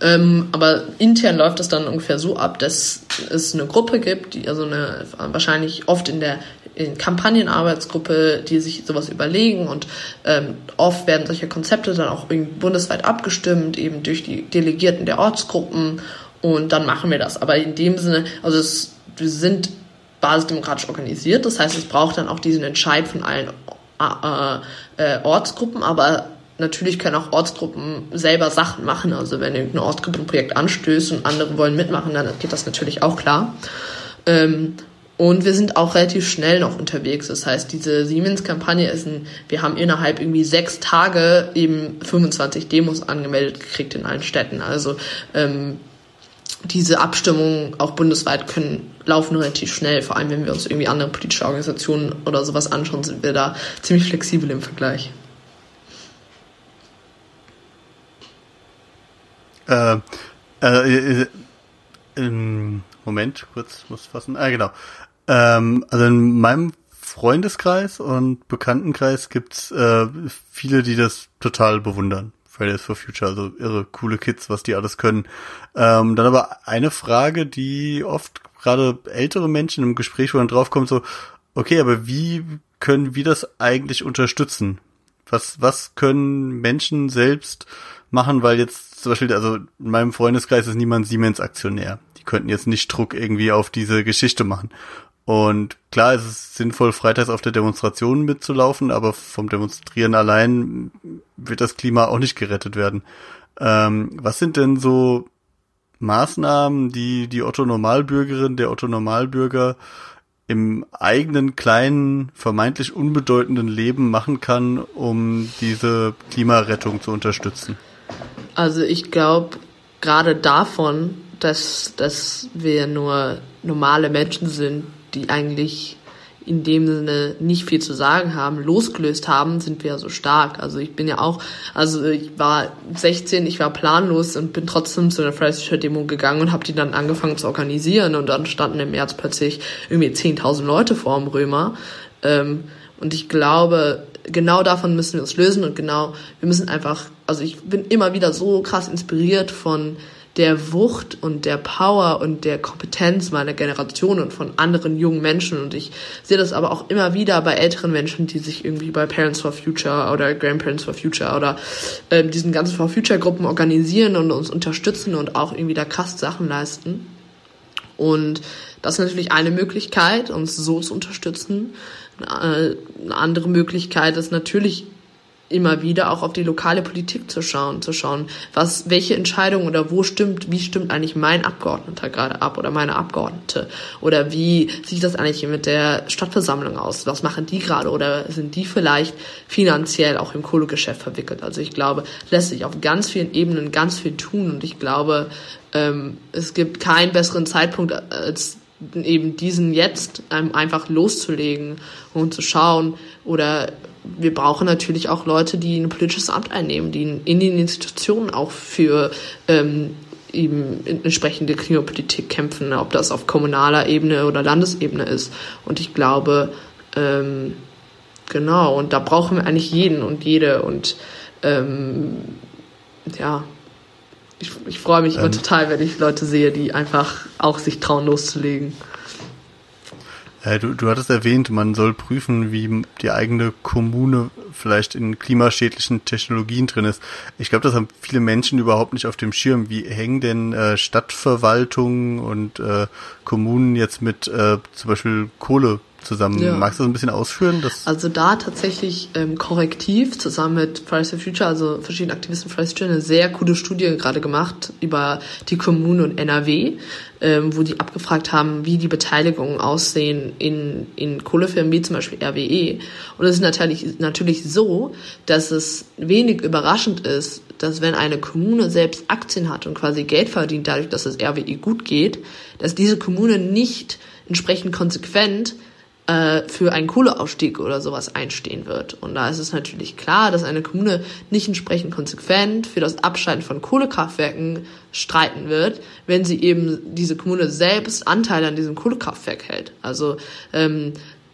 Ähm, aber intern läuft es dann ungefähr so ab, dass es eine Gruppe gibt, die also eine wahrscheinlich oft in der in Kampagnenarbeitsgruppe, die sich sowas überlegen und ähm, oft werden solche Konzepte dann auch bundesweit abgestimmt, eben durch die Delegierten der Ortsgruppen und dann machen wir das. Aber in dem Sinne, also es, wir sind basisdemokratisch organisiert. Das heißt, es braucht dann auch diesen Entscheid von allen äh, äh, Ortsgruppen, aber natürlich können auch Ortsgruppen selber Sachen machen. Also wenn irgendeine Ortsgruppe ein Projekt anstößt und andere wollen mitmachen, dann geht das natürlich auch klar. Ähm, und wir sind auch relativ schnell noch unterwegs. Das heißt, diese Siemens-Kampagne ist ein, wir haben innerhalb irgendwie sechs Tage eben 25 Demos angemeldet gekriegt in allen Städten. Also ähm, diese Abstimmungen auch bundesweit können laufen relativ schnell. Vor allem, wenn wir uns irgendwie andere politische Organisationen oder sowas anschauen, sind wir da ziemlich flexibel im Vergleich. Äh, äh, äh, Moment, kurz, muss fassen. Ah, genau. Ähm, also in meinem Freundeskreis und Bekanntenkreis gibt's äh, viele, die das total bewundern. Fridays for Future, also irre coole Kids, was die alles können. Ähm, dann aber eine Frage, die oft gerade ältere Menschen im Gespräch, wo dann draufkommt, so, okay, aber wie können wir das eigentlich unterstützen? Was, was können Menschen selbst machen, weil jetzt zum Beispiel, also in meinem Freundeskreis ist niemand Siemens-Aktionär. Die könnten jetzt nicht Druck irgendwie auf diese Geschichte machen. Und klar, es ist sinnvoll, freitags auf der Demonstration mitzulaufen, aber vom Demonstrieren allein wird das Klima auch nicht gerettet werden. Ähm, was sind denn so Maßnahmen, die die Otto Normalbürgerin, der Otto Normalbürger im eigenen kleinen, vermeintlich unbedeutenden Leben machen kann, um diese Klimarettung zu unterstützen? Also ich glaube, gerade davon, dass, dass wir nur normale Menschen sind, die eigentlich in dem Sinne nicht viel zu sagen haben, losgelöst haben, sind wir ja so stark. Also ich bin ja auch, also ich war 16, ich war planlos und bin trotzdem zu einer Fridays for Demo gegangen und habe die dann angefangen zu organisieren und dann standen im März plötzlich irgendwie 10.000 Leute vor dem Römer. Ähm, und ich glaube, genau davon müssen wir uns lösen und genau, wir müssen einfach, also ich bin immer wieder so krass inspiriert von der Wucht und der Power und der Kompetenz meiner Generation und von anderen jungen Menschen. Und ich sehe das aber auch immer wieder bei älteren Menschen, die sich irgendwie bei Parents for Future oder Grandparents for Future oder äh, diesen ganzen For Future Gruppen organisieren und uns unterstützen und auch irgendwie da krass Sachen leisten. Und das ist natürlich eine Möglichkeit, uns so zu unterstützen. Eine andere Möglichkeit ist natürlich immer wieder auch auf die lokale Politik zu schauen, zu schauen, was, welche Entscheidung oder wo stimmt, wie stimmt eigentlich mein Abgeordneter gerade ab oder meine Abgeordnete oder wie sieht das eigentlich mit der Stadtversammlung aus? Was machen die gerade oder sind die vielleicht finanziell auch im Kohlegeschäft verwickelt? Also ich glaube, lässt sich auf ganz vielen Ebenen ganz viel tun und ich glaube, ähm, es gibt keinen besseren Zeitpunkt als eben diesen jetzt einfach loszulegen und zu schauen oder wir brauchen natürlich auch Leute, die ein politisches Amt einnehmen, die in den Institutionen auch für ähm, eben entsprechende Klimapolitik kämpfen, ob das auf kommunaler Ebene oder Landesebene ist. Und ich glaube, ähm, genau, und da brauchen wir eigentlich jeden und jede. Und ähm, ja, ich, ich freue mich immer ähm. total, wenn ich Leute sehe, die einfach auch sich trauen loszulegen. Äh, du, du hattest erwähnt, man soll prüfen, wie die eigene Kommune vielleicht in klimaschädlichen Technologien drin ist. Ich glaube, das haben viele Menschen überhaupt nicht auf dem Schirm. Wie hängen denn äh, Stadtverwaltungen und äh, Kommunen jetzt mit äh, zum Beispiel Kohle zusammen. Ja. Magst du das ein bisschen ausführen? also da tatsächlich ähm, korrektiv zusammen mit Fridays for Future, also verschiedenen Aktivisten Fridays for Future, eine sehr coole Studie gerade gemacht über die Kommune und NRW, ähm, wo die abgefragt haben, wie die Beteiligungen aussehen in, in Kohlefirmen wie zum Beispiel RWE. Und es ist natürlich, natürlich so, dass es wenig überraschend ist, dass wenn eine Kommune selbst Aktien hat und quasi Geld verdient dadurch, dass es RWE gut geht, dass diese Kommune nicht entsprechend konsequent äh, für einen Kohleausstieg oder sowas einstehen wird. Und da ist es natürlich klar, dass eine Kommune nicht entsprechend konsequent für das Abschalten von Kohlekraftwerken streiten wird, wenn sie eben diese Kommune selbst Anteile an diesem Kohlekraftwerk hält. Also ähm,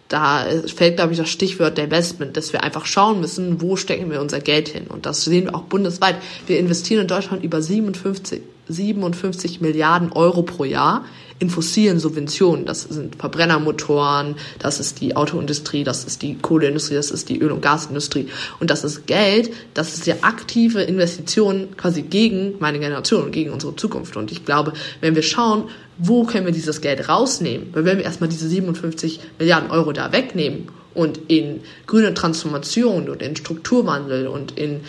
da fällt, glaube ich, das Stichwort der Investment, dass wir einfach schauen müssen, wo stecken wir unser Geld hin. Und das sehen wir auch bundesweit. Wir investieren in Deutschland über 57, 57 Milliarden Euro pro Jahr in fossilen Subventionen. Das sind Verbrennermotoren, das ist die Autoindustrie, das ist die Kohleindustrie, das ist die Öl- und Gasindustrie. Und das ist Geld, das ist ja aktive Investitionen quasi gegen meine Generation, gegen unsere Zukunft. Und ich glaube, wenn wir schauen, wo können wir dieses Geld rausnehmen, weil wenn wir erstmal diese 57 Milliarden Euro da wegnehmen und in grüne Transformation und in Strukturwandel und in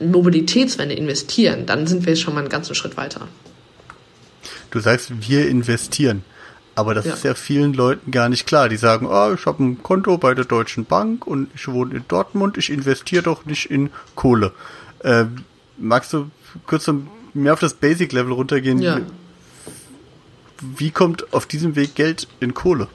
Mobilitätswende investieren, dann sind wir schon mal einen ganzen Schritt weiter. Du sagst, wir investieren. Aber das ja. ist ja vielen Leuten gar nicht klar. Die sagen, oh, ich habe ein Konto bei der Deutschen Bank und ich wohne in Dortmund, ich investiere doch nicht in Kohle. Äh, magst du kurz mehr auf das Basic-Level runtergehen? Ja. Wie kommt auf diesem Weg Geld in Kohle?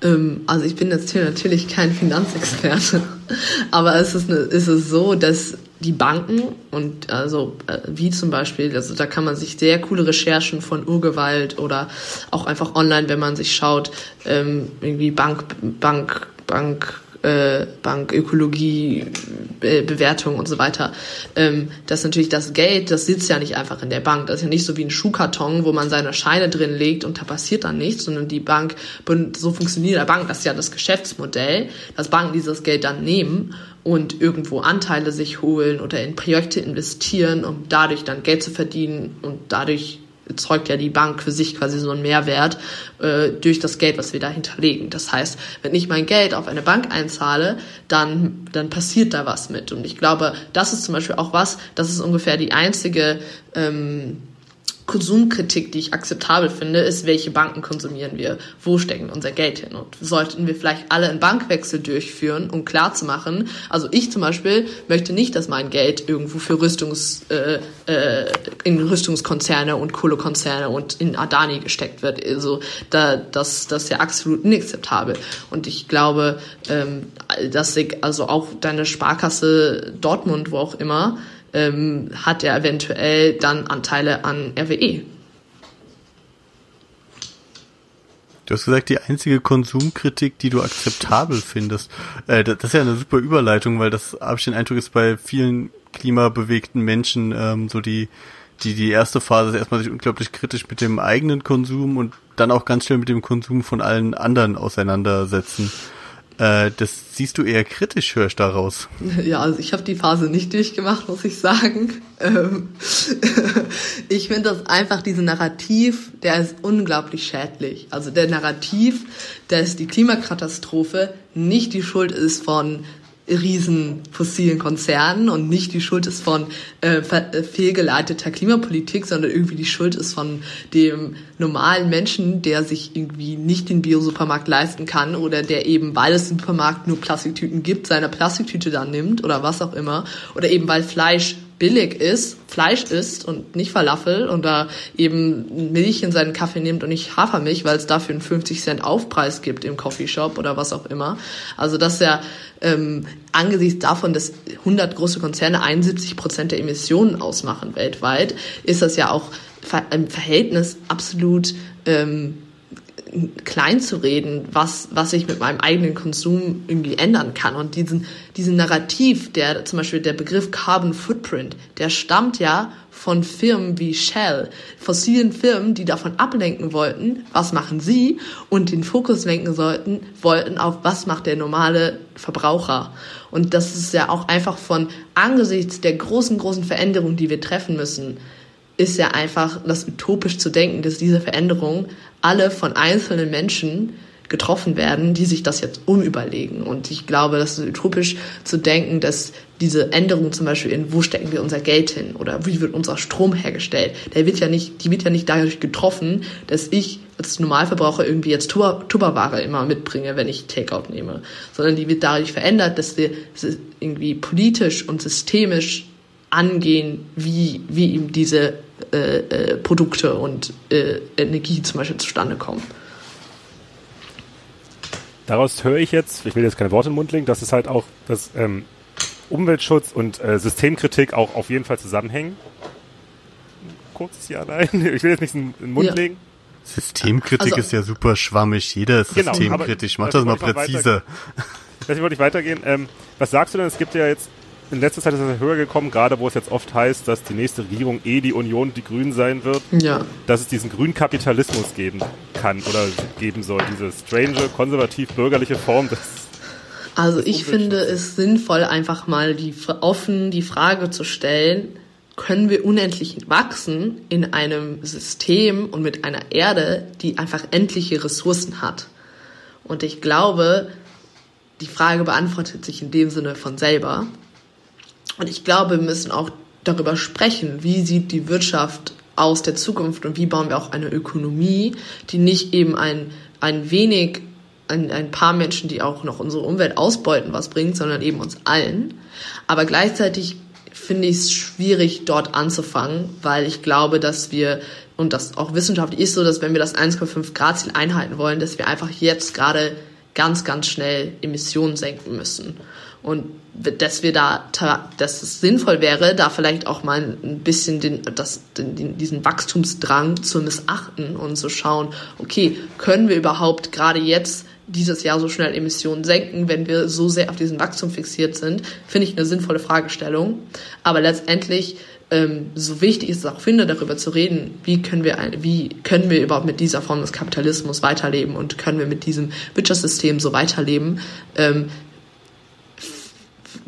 Ähm, also ich bin jetzt hier natürlich kein Finanzexperte, aber es ist, eine, ist es so, dass die Banken und also äh, wie zum Beispiel, also da kann man sich sehr coole Recherchen von Urgewalt oder auch einfach online, wenn man sich schaut, ähm, irgendwie Bank, Bank, Bank, äh, Bankökologie, äh, Bewertung und so weiter. Ähm, das natürlich das Geld, das sitzt ja nicht einfach in der Bank. Das ist ja nicht so wie ein Schuhkarton, wo man seine Scheine drin legt und da passiert dann nichts, sondern die Bank, so funktioniert der Bank, das ist ja das Geschäftsmodell, dass Banken dieses Geld dann nehmen und irgendwo Anteile sich holen oder in Projekte investieren, um dadurch dann Geld zu verdienen und dadurch erzeugt ja die Bank für sich quasi so einen Mehrwert äh, durch das Geld, was wir da hinterlegen. Das heißt, wenn ich mein Geld auf eine Bank einzahle, dann, dann passiert da was mit. Und ich glaube, das ist zum Beispiel auch was, das ist ungefähr die einzige ähm, Konsumkritik, die ich akzeptabel finde, ist, welche Banken konsumieren wir? Wo stecken unser Geld hin? Und sollten wir vielleicht alle einen Bankwechsel durchführen, um klarzumachen, also ich zum Beispiel möchte nicht, dass mein Geld irgendwo für Rüstungs, äh, äh, in Rüstungskonzerne und Kohlekonzerne und in Adani gesteckt wird. Also da, das, das ist ja absolut inakzeptabel. Und ich glaube, ähm, dass ich, also auch deine Sparkasse Dortmund, wo auch immer, ähm, hat er eventuell dann Anteile an RWE. Du hast gesagt, die einzige Konsumkritik, die du akzeptabel findest. Äh, das ist ja eine super Überleitung, weil das, habe ich den Eindruck, ist bei vielen klimabewegten Menschen ähm, so die, die, die erste Phase ist erstmal sich unglaublich kritisch mit dem eigenen Konsum und dann auch ganz schnell mit dem Konsum von allen anderen auseinandersetzen. Äh, das siehst du eher kritisch, höre ich daraus. Ja, also ich habe die Phase nicht durchgemacht, muss ich sagen. Ähm, ich finde das einfach, diesen Narrativ, der ist unglaublich schädlich. Also der Narrativ, dass die Klimakatastrophe nicht die Schuld ist von riesen fossilen Konzernen und nicht die Schuld ist von äh, äh, fehlgeleiteter Klimapolitik, sondern irgendwie die Schuld ist von dem normalen Menschen, der sich irgendwie nicht den Bio-Supermarkt leisten kann oder der eben, weil es im Supermarkt nur Plastiktüten gibt, seine Plastiktüte dann nimmt oder was auch immer. Oder eben weil Fleisch billig ist, Fleisch isst und nicht Falafel und da eben Milch in seinen Kaffee nimmt und nicht Hafermilch, weil es dafür einen 50 Cent Aufpreis gibt im Coffeeshop oder was auch immer. Also das ist ja ähm, angesichts davon, dass 100 große Konzerne 71 Prozent der Emissionen ausmachen weltweit, ist das ja auch im Verhältnis absolut ähm, klein zu reden, was, was ich mit meinem eigenen Konsum irgendwie ändern kann. Und diesen, diesen Narrativ, der zum Beispiel der Begriff Carbon Footprint, der stammt ja von Firmen wie Shell, fossilen Firmen, die davon ablenken wollten, was machen sie und den Fokus lenken sollten, wollten auf was macht der normale Verbraucher. Und das ist ja auch einfach von angesichts der großen, großen Veränderungen, die wir treffen müssen, ist ja einfach das utopisch zu denken, dass diese Veränderungen alle von einzelnen Menschen getroffen werden, die sich das jetzt umüberlegen. Und ich glaube, das ist utopisch zu denken, dass diese Änderung zum Beispiel in, wo stecken wir unser Geld hin oder wie wird unser Strom hergestellt, der wird ja nicht, die wird ja nicht dadurch getroffen, dass ich als Normalverbraucher irgendwie jetzt Tupperware immer mitbringe, wenn ich Takeout nehme, sondern die wird dadurch verändert, dass wir irgendwie politisch und systemisch angehen, wie, wie ihm diese äh, äh, Produkte und äh, Energie zum Beispiel zustande kommen. Daraus höre ich jetzt, ich will jetzt keine Worte im Mund legen, dass es halt auch, dass ähm, Umweltschutz und äh, Systemkritik auch auf jeden Fall zusammenhängen. Kurzes Ja, nein. Ich will jetzt nicht in den Mund ja. legen. Systemkritik also, ist ja super schwammig. Jeder ist genau, systemkritisch. Mach das mal präzise. Deswegen wollte ich weitergehen. Ähm, was sagst du denn? Es gibt ja jetzt in letzter Zeit ist es höher gekommen, gerade wo es jetzt oft heißt, dass die nächste Regierung eh die Union, die Grünen sein wird, ja. dass es diesen grünen Kapitalismus geben kann oder geben soll, diese strange, konservativ-bürgerliche Form des also ich finde es sinnvoll, einfach mal die, offen die Frage zu stellen, können wir unendlich wachsen in einem System und mit einer Erde, die einfach endliche Ressourcen hat? Und ich glaube, die Frage beantwortet sich in dem Sinne von selber. Und ich glaube, wir müssen auch darüber sprechen, wie sieht die Wirtschaft aus der Zukunft und wie bauen wir auch eine Ökonomie, die nicht eben ein, ein wenig, ein, ein paar Menschen, die auch noch unsere Umwelt ausbeuten, was bringt, sondern eben uns allen. Aber gleichzeitig finde ich es schwierig, dort anzufangen, weil ich glaube, dass wir, und das auch wissenschaftlich ist so, dass wenn wir das 1,5 Grad Ziel einhalten wollen, dass wir einfach jetzt gerade ganz, ganz schnell Emissionen senken müssen. Und dass wir da, dass es sinnvoll wäre, da vielleicht auch mal ein bisschen den, das, den, diesen Wachstumsdrang zu missachten und zu schauen, okay, können wir überhaupt gerade jetzt dieses Jahr so schnell Emissionen senken, wenn wir so sehr auf diesen Wachstum fixiert sind, finde ich eine sinnvolle Fragestellung. Aber letztendlich, ähm, so wichtig ist es auch finde, darüber zu reden, wie können wir, wie können wir überhaupt mit dieser Form des Kapitalismus weiterleben und können wir mit diesem Wirtschaftssystem so weiterleben, ähm,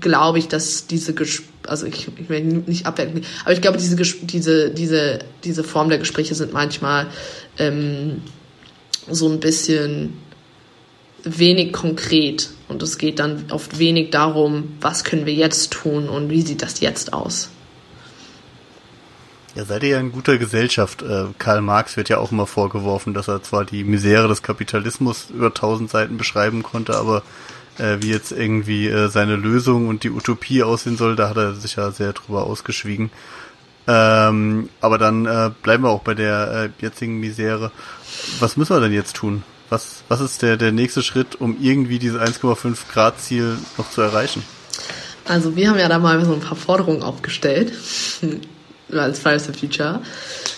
glaube ich, dass diese Ges also ich, ich will nicht abwerten, aber ich glaube, diese diese diese diese Form der Gespräche sind manchmal ähm, so ein bisschen wenig konkret und es geht dann oft wenig darum, was können wir jetzt tun und wie sieht das jetzt aus. Ja, seid ihr ja in guter Gesellschaft. Äh, Karl Marx wird ja auch immer vorgeworfen, dass er zwar die Misere des Kapitalismus über tausend Seiten beschreiben konnte, aber äh, wie jetzt irgendwie äh, seine Lösung und die Utopie aussehen soll, da hat er sich ja sehr drüber ausgeschwiegen. Ähm, aber dann äh, bleiben wir auch bei der äh, jetzigen Misere. Was müssen wir denn jetzt tun? Was, was ist der, der nächste Schritt, um irgendwie diese 1,5 Grad Ziel noch zu erreichen? Also wir haben ja da mal so ein paar Forderungen aufgestellt als Fridays for Future.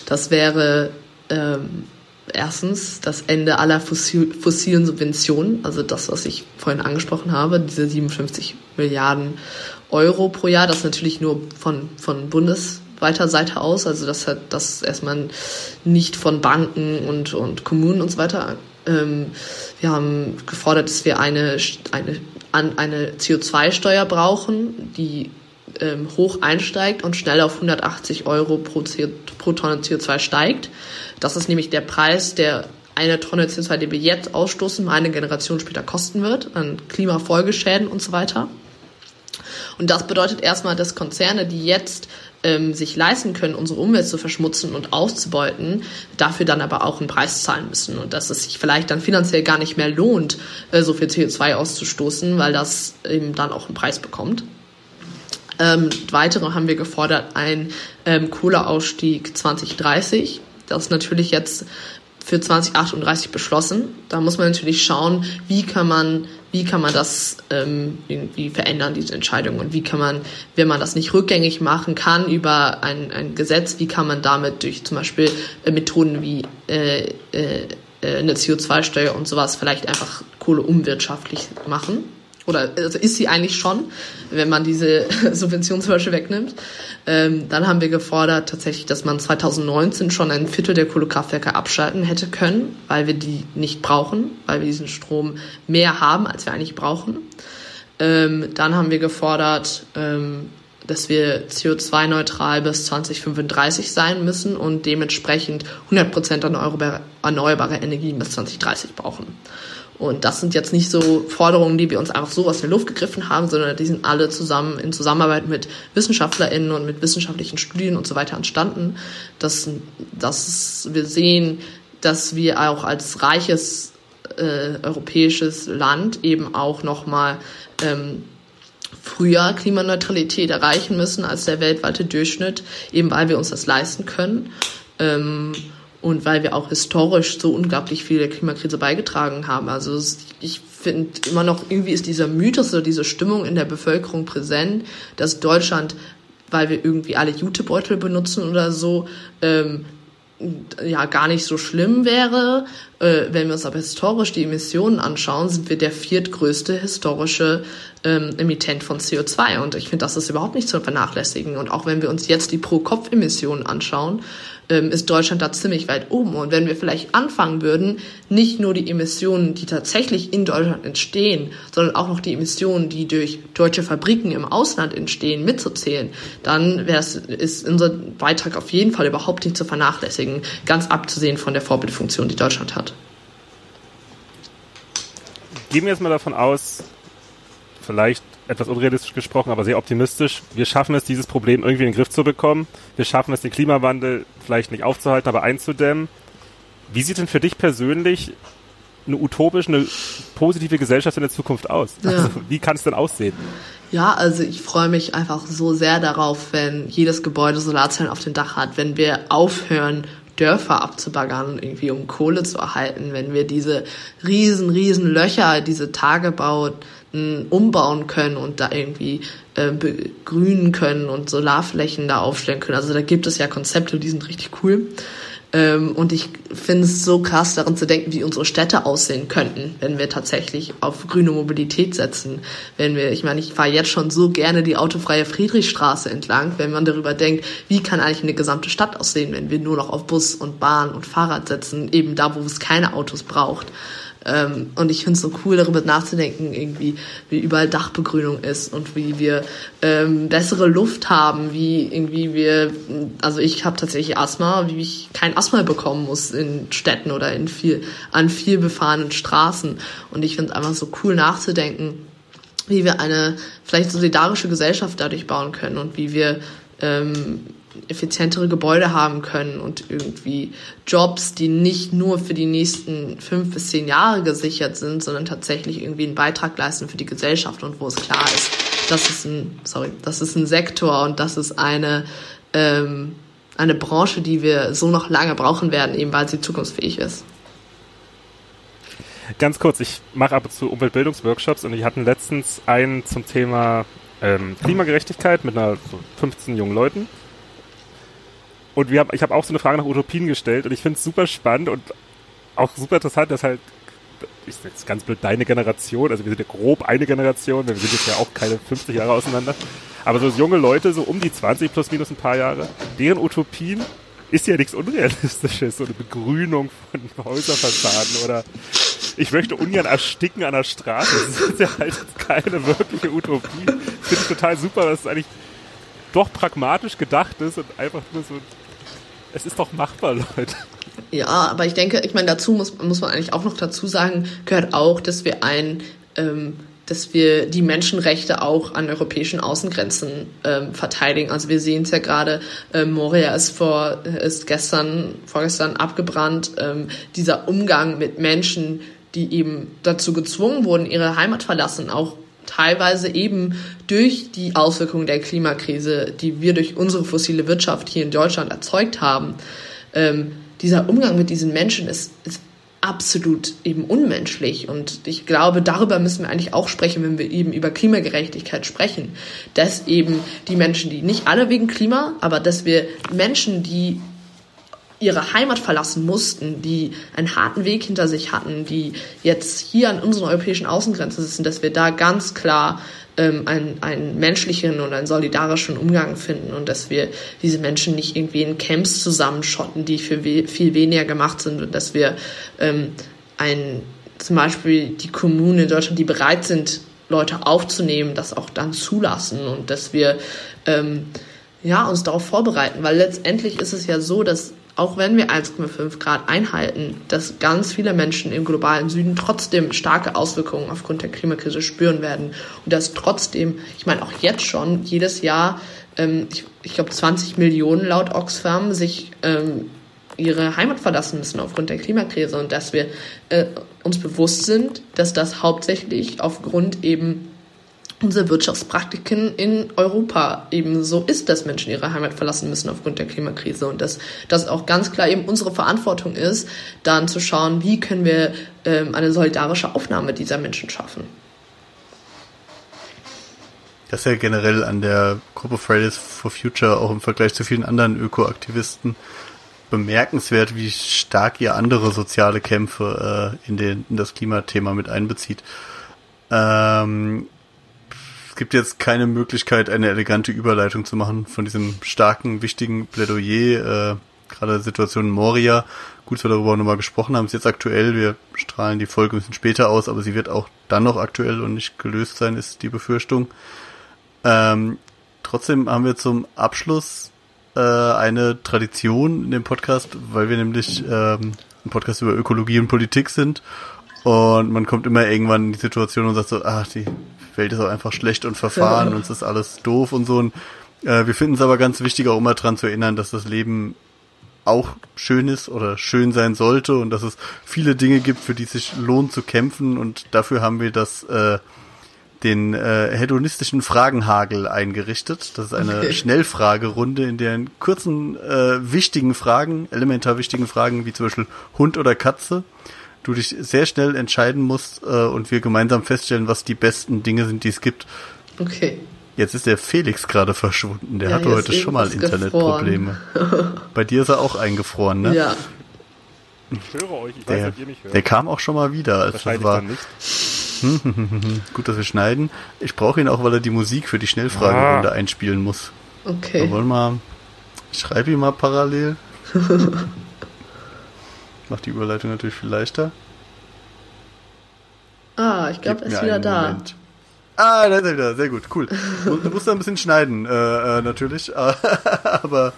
Das wäre ähm, erstens das Ende aller fossil, fossilen Subventionen, also das, was ich vorhin angesprochen habe, diese 57 Milliarden Euro pro Jahr, das natürlich nur von, von bundesweiter Seite aus, also das hat das erstmal nicht von Banken und, und Kommunen und so weiter. Ähm, wir haben gefordert, dass wir eine, eine, eine CO2-Steuer brauchen, die ähm, hoch einsteigt und schnell auf 180 Euro pro, CO, pro Tonne CO2 steigt. Das ist nämlich der Preis, der eine Tonne CO2, die wir jetzt ausstoßen, eine Generation später kosten wird, an Klimafolgeschäden und so weiter. Und das bedeutet erstmal, dass Konzerne, die jetzt ähm, sich leisten können, unsere Umwelt zu verschmutzen und auszubeuten, dafür dann aber auch einen Preis zahlen müssen und dass es sich vielleicht dann finanziell gar nicht mehr lohnt, äh, so viel CO2 auszustoßen, weil das eben dann auch einen Preis bekommt. Ähm, weitere haben wir gefordert, ein ähm, Kohleausstieg 2030. Das ist natürlich jetzt für 2038 beschlossen. Da muss man natürlich schauen, wie kann man, wie kann man das ähm, irgendwie verändern, diese Entscheidung und wie kann man, wenn man das nicht rückgängig machen kann über ein, ein Gesetz, wie kann man damit durch zum Beispiel äh, Methoden wie äh, äh, äh, eine CO2-Steuer und sowas vielleicht einfach Kohle unwirtschaftlich machen. Oder also ist sie eigentlich schon, wenn man diese Subvention zum Beispiel wegnimmt. Ähm, dann haben wir gefordert tatsächlich, dass man 2019 schon ein Viertel der Kohlekraftwerke abschalten hätte können, weil wir die nicht brauchen, weil wir diesen Strom mehr haben, als wir eigentlich brauchen. Ähm, dann haben wir gefordert, ähm, dass wir CO2-neutral bis 2035 sein müssen und dementsprechend 100% erneuerbare, erneuerbare Energien bis 2030 brauchen. Und das sind jetzt nicht so Forderungen, die wir uns einfach so aus der Luft gegriffen haben, sondern die sind alle zusammen in Zusammenarbeit mit WissenschaftlerInnen und mit wissenschaftlichen Studien und so weiter entstanden, dass, dass wir sehen, dass wir auch als reiches äh, europäisches Land eben auch nochmal ähm, früher Klimaneutralität erreichen müssen als der weltweite Durchschnitt, eben weil wir uns das leisten können. Ähm, und weil wir auch historisch so unglaublich viel der Klimakrise beigetragen haben. Also ich finde immer noch, irgendwie ist dieser Mythos oder diese Stimmung in der Bevölkerung präsent, dass Deutschland, weil wir irgendwie alle Jutebeutel benutzen oder so, ähm, ja gar nicht so schlimm wäre. Äh, wenn wir uns aber historisch die Emissionen anschauen, sind wir der viertgrößte historische ähm, Emittent von CO2. Und ich finde, das ist überhaupt nicht zu vernachlässigen. Und auch wenn wir uns jetzt die Pro-Kopf-Emissionen anschauen, ähm, ist Deutschland da ziemlich weit oben. Und wenn wir vielleicht anfangen würden, nicht nur die Emissionen, die tatsächlich in Deutschland entstehen, sondern auch noch die Emissionen, die durch deutsche Fabriken im Ausland entstehen, mitzuzählen, dann wäre es, ist unser Beitrag auf jeden Fall überhaupt nicht zu vernachlässigen, ganz abzusehen von der Vorbildfunktion, die Deutschland hat. Gehen wir jetzt mal davon aus, vielleicht etwas unrealistisch gesprochen, aber sehr optimistisch. Wir schaffen es, dieses Problem irgendwie in den Griff zu bekommen. Wir schaffen es, den Klimawandel vielleicht nicht aufzuhalten, aber einzudämmen. Wie sieht denn für dich persönlich eine utopische, eine positive Gesellschaft in der Zukunft aus? Ja. Also, wie kann es denn aussehen? Ja, also ich freue mich einfach so sehr darauf, wenn jedes Gebäude Solarzellen auf dem Dach hat, wenn wir aufhören, Dörfer abzubaggern, irgendwie um Kohle zu erhalten, wenn wir diese riesen, riesen Löcher, diese Tagebau umbauen können und da irgendwie äh, begrünen können und Solarflächen da aufstellen können. Also da gibt es ja Konzepte, die sind richtig cool. Ähm, und ich finde es so krass, daran zu denken, wie unsere Städte aussehen könnten, wenn wir tatsächlich auf grüne Mobilität setzen. Wenn wir, ich meine, ich fahre jetzt schon so gerne die autofreie Friedrichstraße entlang, wenn man darüber denkt, wie kann eigentlich eine gesamte Stadt aussehen, wenn wir nur noch auf Bus und Bahn und Fahrrad setzen, eben da, wo es keine Autos braucht. Ähm, und ich finde es so cool, darüber nachzudenken, irgendwie, wie überall Dachbegrünung ist und wie wir ähm, bessere Luft haben, wie irgendwie wir, also ich habe tatsächlich Asthma, wie ich kein Asthma bekommen muss in Städten oder in viel, an viel befahrenen Straßen. Und ich finde es einfach so cool nachzudenken, wie wir eine vielleicht solidarische Gesellschaft dadurch bauen können und wie wir ähm, effizientere Gebäude haben können und irgendwie Jobs, die nicht nur für die nächsten fünf bis zehn Jahre gesichert sind, sondern tatsächlich irgendwie einen Beitrag leisten für die Gesellschaft und wo es klar ist, das ist ein, sorry, das ist ein Sektor und das ist eine, ähm, eine Branche, die wir so noch lange brauchen werden, eben weil sie zukunftsfähig ist. Ganz kurz, ich mache ab und zu Umweltbildungsworkshops und die hatten letztens einen zum Thema ähm, Klimagerechtigkeit mit einer so 15 jungen Leuten. Und wir haben, ich habe auch so eine Frage nach Utopien gestellt und ich finde es super spannend und auch super interessant, dass halt, ich sage jetzt ganz blöd, deine Generation, also wir sind ja grob eine Generation, wir sind jetzt ja auch keine 50 Jahre auseinander, aber so junge Leute, so um die 20 plus minus ein paar Jahre, deren Utopien ist ja nichts Unrealistisches, so eine Begrünung von Häuserfassaden oder ich möchte ungern ersticken an der Straße. Das ist ja halt keine wirkliche Utopie. Finde ich total super, dass es eigentlich doch pragmatisch gedacht ist und einfach nur so es ist doch machbar, Leute. Ja, aber ich denke, ich meine, dazu muss, muss man eigentlich auch noch dazu sagen, gehört auch, dass wir ein, ähm, dass wir die Menschenrechte auch an europäischen Außengrenzen ähm, verteidigen. Also wir sehen es ja gerade, ähm, Moria ist vor, ist gestern, vorgestern abgebrannt. Ähm, dieser Umgang mit Menschen, die eben dazu gezwungen wurden, ihre Heimat verlassen, auch teilweise eben durch die Auswirkungen der Klimakrise, die wir durch unsere fossile Wirtschaft hier in Deutschland erzeugt haben, ähm, dieser Umgang mit diesen Menschen ist, ist absolut eben unmenschlich. Und ich glaube, darüber müssen wir eigentlich auch sprechen, wenn wir eben über Klimagerechtigkeit sprechen. Dass eben die Menschen, die nicht alle wegen Klima, aber dass wir Menschen, die ihre Heimat verlassen mussten, die einen harten Weg hinter sich hatten, die jetzt hier an unseren europäischen Außengrenzen sitzen, dass wir da ganz klar ähm, einen, einen menschlichen und einen solidarischen Umgang finden und dass wir diese Menschen nicht irgendwie in Camps zusammenschotten, die für we viel weniger gemacht sind und dass wir ähm, ein, zum Beispiel die Kommunen in Deutschland, die bereit sind, Leute aufzunehmen, das auch dann zulassen und dass wir ähm, ja, uns darauf vorbereiten, weil letztendlich ist es ja so, dass auch wenn wir 1,5 Grad einhalten, dass ganz viele Menschen im globalen Süden trotzdem starke Auswirkungen aufgrund der Klimakrise spüren werden. Und dass trotzdem, ich meine auch jetzt schon, jedes Jahr, ähm, ich, ich glaube 20 Millionen laut Oxfam sich ähm, ihre Heimat verlassen müssen aufgrund der Klimakrise und dass wir äh, uns bewusst sind, dass das hauptsächlich aufgrund eben unsere Wirtschaftspraktiken in Europa eben so ist, dass Menschen ihre Heimat verlassen müssen aufgrund der Klimakrise und dass das auch ganz klar eben unsere Verantwortung ist, dann zu schauen, wie können wir ähm, eine solidarische Aufnahme dieser Menschen schaffen. Das ist ja generell an der Gruppe Fridays for Future auch im Vergleich zu vielen anderen Ökoaktivisten bemerkenswert, wie stark ihr andere soziale Kämpfe äh, in, den, in das Klimathema mit einbezieht. Ähm, es gibt jetzt keine Möglichkeit, eine elegante Überleitung zu machen von diesem starken, wichtigen Plädoyer, äh, gerade Situation Moria. Gut, dass wir darüber nochmal gesprochen haben. ist jetzt aktuell. Wir strahlen die Folge ein bisschen später aus, aber sie wird auch dann noch aktuell und nicht gelöst sein, ist die Befürchtung. Ähm, trotzdem haben wir zum Abschluss äh, eine Tradition in dem Podcast, weil wir nämlich ähm, ein Podcast über Ökologie und Politik sind. Und man kommt immer irgendwann in die Situation und sagt so, ach, die Welt ist auch einfach schlecht und verfahren ja. und es ist alles doof und so. Und, äh, wir finden es aber ganz wichtig, auch immer dran zu erinnern, dass das Leben auch schön ist oder schön sein sollte und dass es viele Dinge gibt, für die es sich lohnt zu kämpfen und dafür haben wir das äh, den äh, hedonistischen Fragenhagel eingerichtet. Das ist eine okay. Schnellfragerunde, in der in kurzen, äh, wichtigen Fragen, elementar wichtigen Fragen, wie zum Beispiel Hund oder Katze, du dich sehr schnell entscheiden musst äh, und wir gemeinsam feststellen, was die besten Dinge sind, die es gibt. Okay. Jetzt ist der Felix gerade verschwunden. Der ja, hatte heute schon mal Internetprobleme. Bei dir ist er auch eingefroren, ne? Ja. Ich höre euch, ich der, weiß, ob ihr mich hört. Der kam auch schon mal wieder. Als Wahrscheinlich war, nicht. Gut, dass wir schneiden. Ich brauche ihn auch, weil er die Musik für die Schnellfragerunde ah. einspielen muss. Okay. Wir wollen mal. Ich schreibe ihn mal parallel. Macht die Überleitung natürlich viel leichter. Ah, ich glaube, er ist wieder da. Moment. Ah, da ist er wieder. Sehr gut, cool. Du musst da ein bisschen schneiden, äh, äh, natürlich. Aber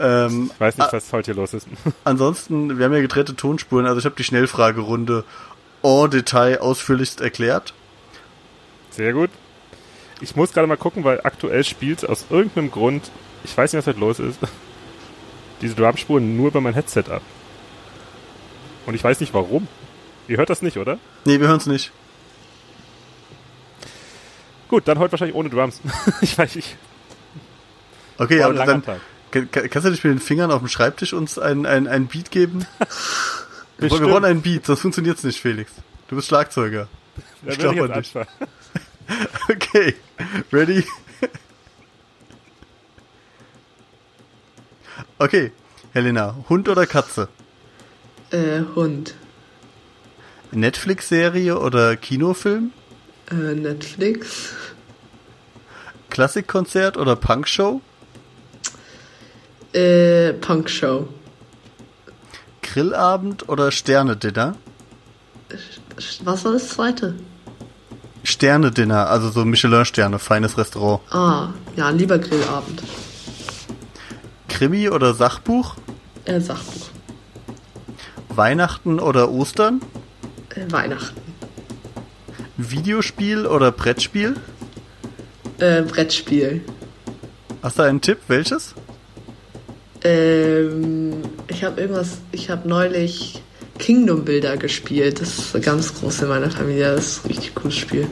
ähm, ich weiß nicht, was heute hier los ist. ansonsten, wir haben ja getrennte Tonspuren. Also ich habe die Schnellfragerunde en Detail ausführlichst erklärt. Sehr gut. Ich muss gerade mal gucken, weil aktuell spielt aus irgendeinem Grund, ich weiß nicht, was heute los ist, diese Drumspuren nur über mein Headset ab. Und ich weiß nicht warum. Ihr hört das nicht, oder? Nee, wir hören es nicht. Gut, dann heute wahrscheinlich ohne Drums. ich weiß nicht. Okay, aber dann kannst du nicht mit den Fingern auf dem Schreibtisch uns ein, ein, Beat geben? wir, wir wollen einen Beat, sonst funktioniert's nicht, Felix. Du bist Schlagzeuger. Ja, ich glaube an dich. okay, ready? okay, Helena, Hund oder Katze? Äh, Hund. Netflix-Serie oder Kinofilm? Äh, Netflix. Klassikkonzert oder Punkshow? Äh, Punkshow. Grillabend oder Sterne-Dinner? Was war das zweite? Sterne-Dinner, also so Michelin-Sterne, feines Restaurant. Ah, ja, lieber Grillabend. Krimi oder Sachbuch? Äh, Sachbuch. Weihnachten oder Ostern? Äh, Weihnachten. Videospiel oder Brettspiel? Äh, Brettspiel. Hast du einen Tipp? Welches? Ähm, ich habe irgendwas, ich habe neulich Kingdom Builder gespielt. Das ist ganz groß in meiner Familie. Das ist ein richtig cooles Spiel.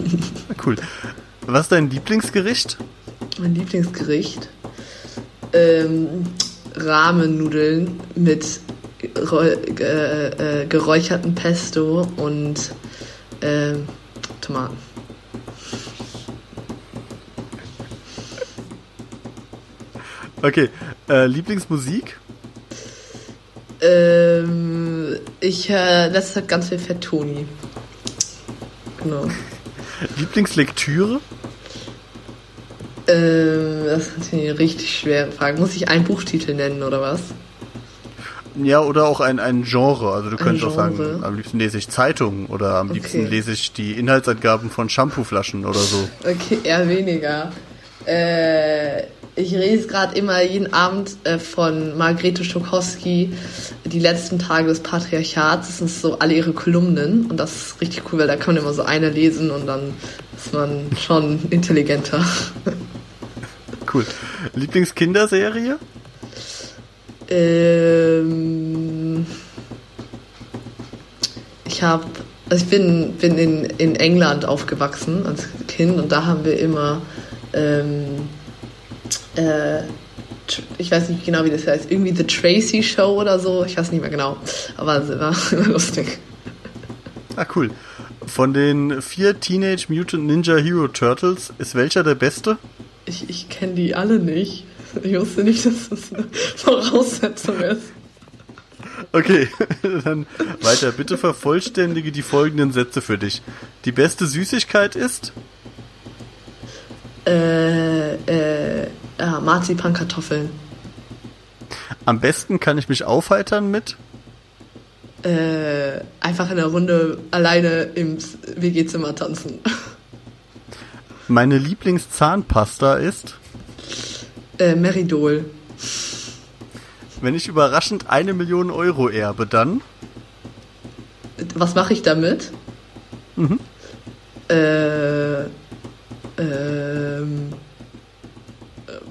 cool. Was ist dein Lieblingsgericht? Mein Lieblingsgericht? Ähm, Rahmennudeln mit äh, äh, geräucherten Pesto und äh, Tomaten. Okay, äh, Lieblingsmusik? Ähm, ich höre letzte Zeit ganz viel Fett Toni. Genau. Lieblingslektüre? Ähm, das ist natürlich eine richtig schwere Frage. Muss ich einen Buchtitel nennen oder was? Ja, oder auch ein, ein Genre. Also du könntest auch sagen, am liebsten lese ich Zeitungen oder am liebsten Okay. lese ich die Inhaltsangaben von Shampooflaschen oder so. Okay, eher weniger. Äh, ich lese gerade immer jeden Abend äh, von Margrethe Stokowski die letzten Tage des Patriarchats. Das sind so alle ihre Kolumnen und das ist richtig cool, weil da kann man immer so eine lesen und dann ist man schon intelligenter. Cool. Lieblingskinderserie? Ähm, ich habe, also ich bin, bin in, in England aufgewachsen als Kind und da haben wir immer, ähm, äh, ich weiß nicht genau, wie das heißt, irgendwie The Tracy Show oder so, ich weiß nicht mehr genau, aber es war immer lustig. Ah, cool. Von den vier Teenage Mutant Ninja Hero Turtles ist welcher der beste? Ich, ich kenne die alle nicht. Ich wusste nicht, dass das eine Voraussetzung ist. Okay, dann weiter. Bitte vervollständige die folgenden Sätze für dich. Die beste Süßigkeit ist? Äh, äh, ja, Marzipankartoffeln. Am besten kann ich mich aufheitern mit? äh, einfach in der Runde alleine im WG-Zimmer tanzen. Meine Lieblingszahnpasta ist? Äh, Meridol. Wenn ich überraschend eine Million Euro erbe, dann? Was mache ich damit? Mhm. Äh, ähm,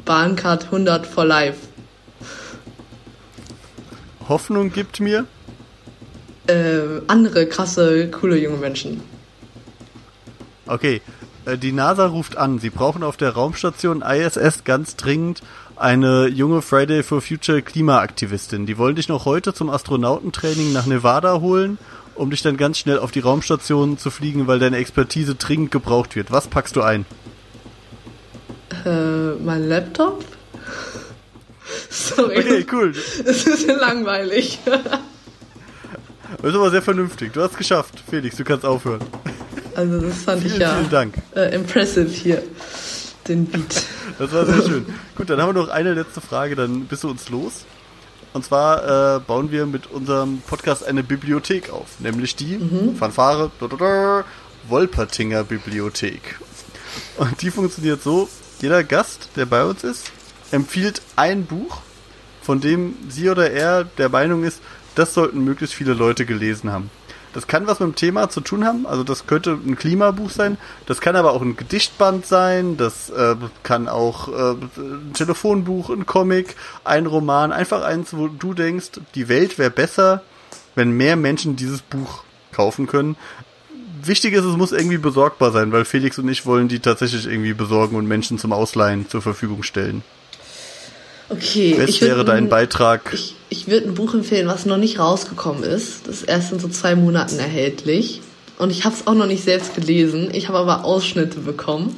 Bahncard 100 for life. Hoffnung gibt mir? Äh, andere krasse, coole junge Menschen. Okay, die NASA ruft an. Sie brauchen auf der Raumstation ISS ganz dringend eine junge Friday for Future Klimaaktivistin. Die wollen dich noch heute zum Astronautentraining nach Nevada holen, um dich dann ganz schnell auf die Raumstation zu fliegen, weil deine Expertise dringend gebraucht wird. Was packst du ein? Äh, mein Laptop? Sorry, Okay, cool. das ist langweilig. Das ist aber sehr vernünftig. Du hast es geschafft. Felix, du kannst aufhören. Also das fand ich Vielen, ja vielen Dank. Äh, impressive hier, den Beat. Das war sehr schön. Gut, dann haben wir noch eine letzte Frage, dann bist du uns los. Und zwar äh, bauen wir mit unserem Podcast eine Bibliothek auf, nämlich die Fanfare da, da, da, Wolpertinger Bibliothek. Und die funktioniert so, jeder Gast, der bei uns ist, empfiehlt ein Buch, von dem sie oder er der Meinung ist, das sollten möglichst viele Leute gelesen haben. Das kann was mit dem Thema zu tun haben, also das könnte ein Klimabuch sein, das kann aber auch ein Gedichtband sein, das äh, kann auch äh, ein Telefonbuch, ein Comic, ein Roman, einfach eins, wo du denkst, die Welt wäre besser, wenn mehr Menschen dieses Buch kaufen können. Wichtig ist, es muss irgendwie besorgbar sein, weil Felix und ich wollen die tatsächlich irgendwie besorgen und Menschen zum Ausleihen zur Verfügung stellen. Okay, Was wäre dein ein- Beitrag? Ich, ich würde ein Buch empfehlen, was noch nicht rausgekommen ist. Das ist erst in so zwei Monaten erhältlich. Und ich habe es auch noch nicht selbst gelesen. Ich habe aber Ausschnitte bekommen.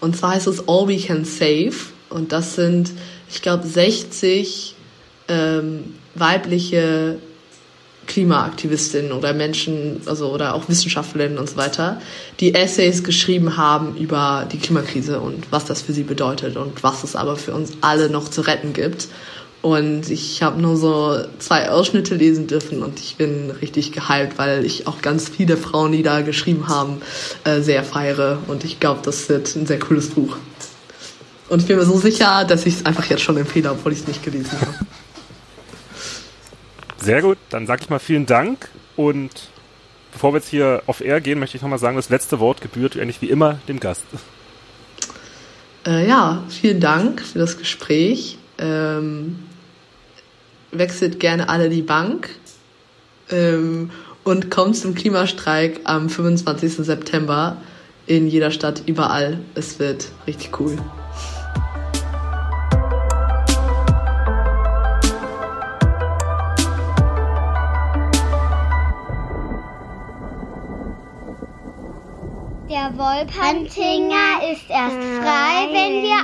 Und zwar heißt es All We Can Save. Und das sind, ich glaube, 60 ähm, weibliche Klimaaktivistinnen oder Menschen, also oder auch Wissenschaftlerinnen und so weiter, die Essays geschrieben haben über die Klimakrise und was das für sie bedeutet und was es aber für uns alle noch zu retten gibt. Und ich habe nur so zwei Ausschnitte lesen dürfen und ich bin richtig gehypt, weil ich auch ganz viele Frauen, die da geschrieben haben, äh, sehr feiere. Und ich glaube, das wird ein sehr cooles Buch. Und ich bin mir so sicher, dass ich es einfach jetzt schon empfehle, obwohl ich es nicht gelesen habe. Sehr gut, dann sage ich mal vielen Dank und bevor wir jetzt hier auf Air gehen, möchte ich nochmal sagen, das letzte Wort gebührt eigentlich wie immer dem Gast. Äh, ja, vielen Dank für das Gespräch. Ähm, wechselt gerne alle die Bank ähm, und kommt zum Klimastreik am 25. September in jeder Stadt, überall. Es wird richtig cool. Der Wolpertinger ist erst frei, wenn wir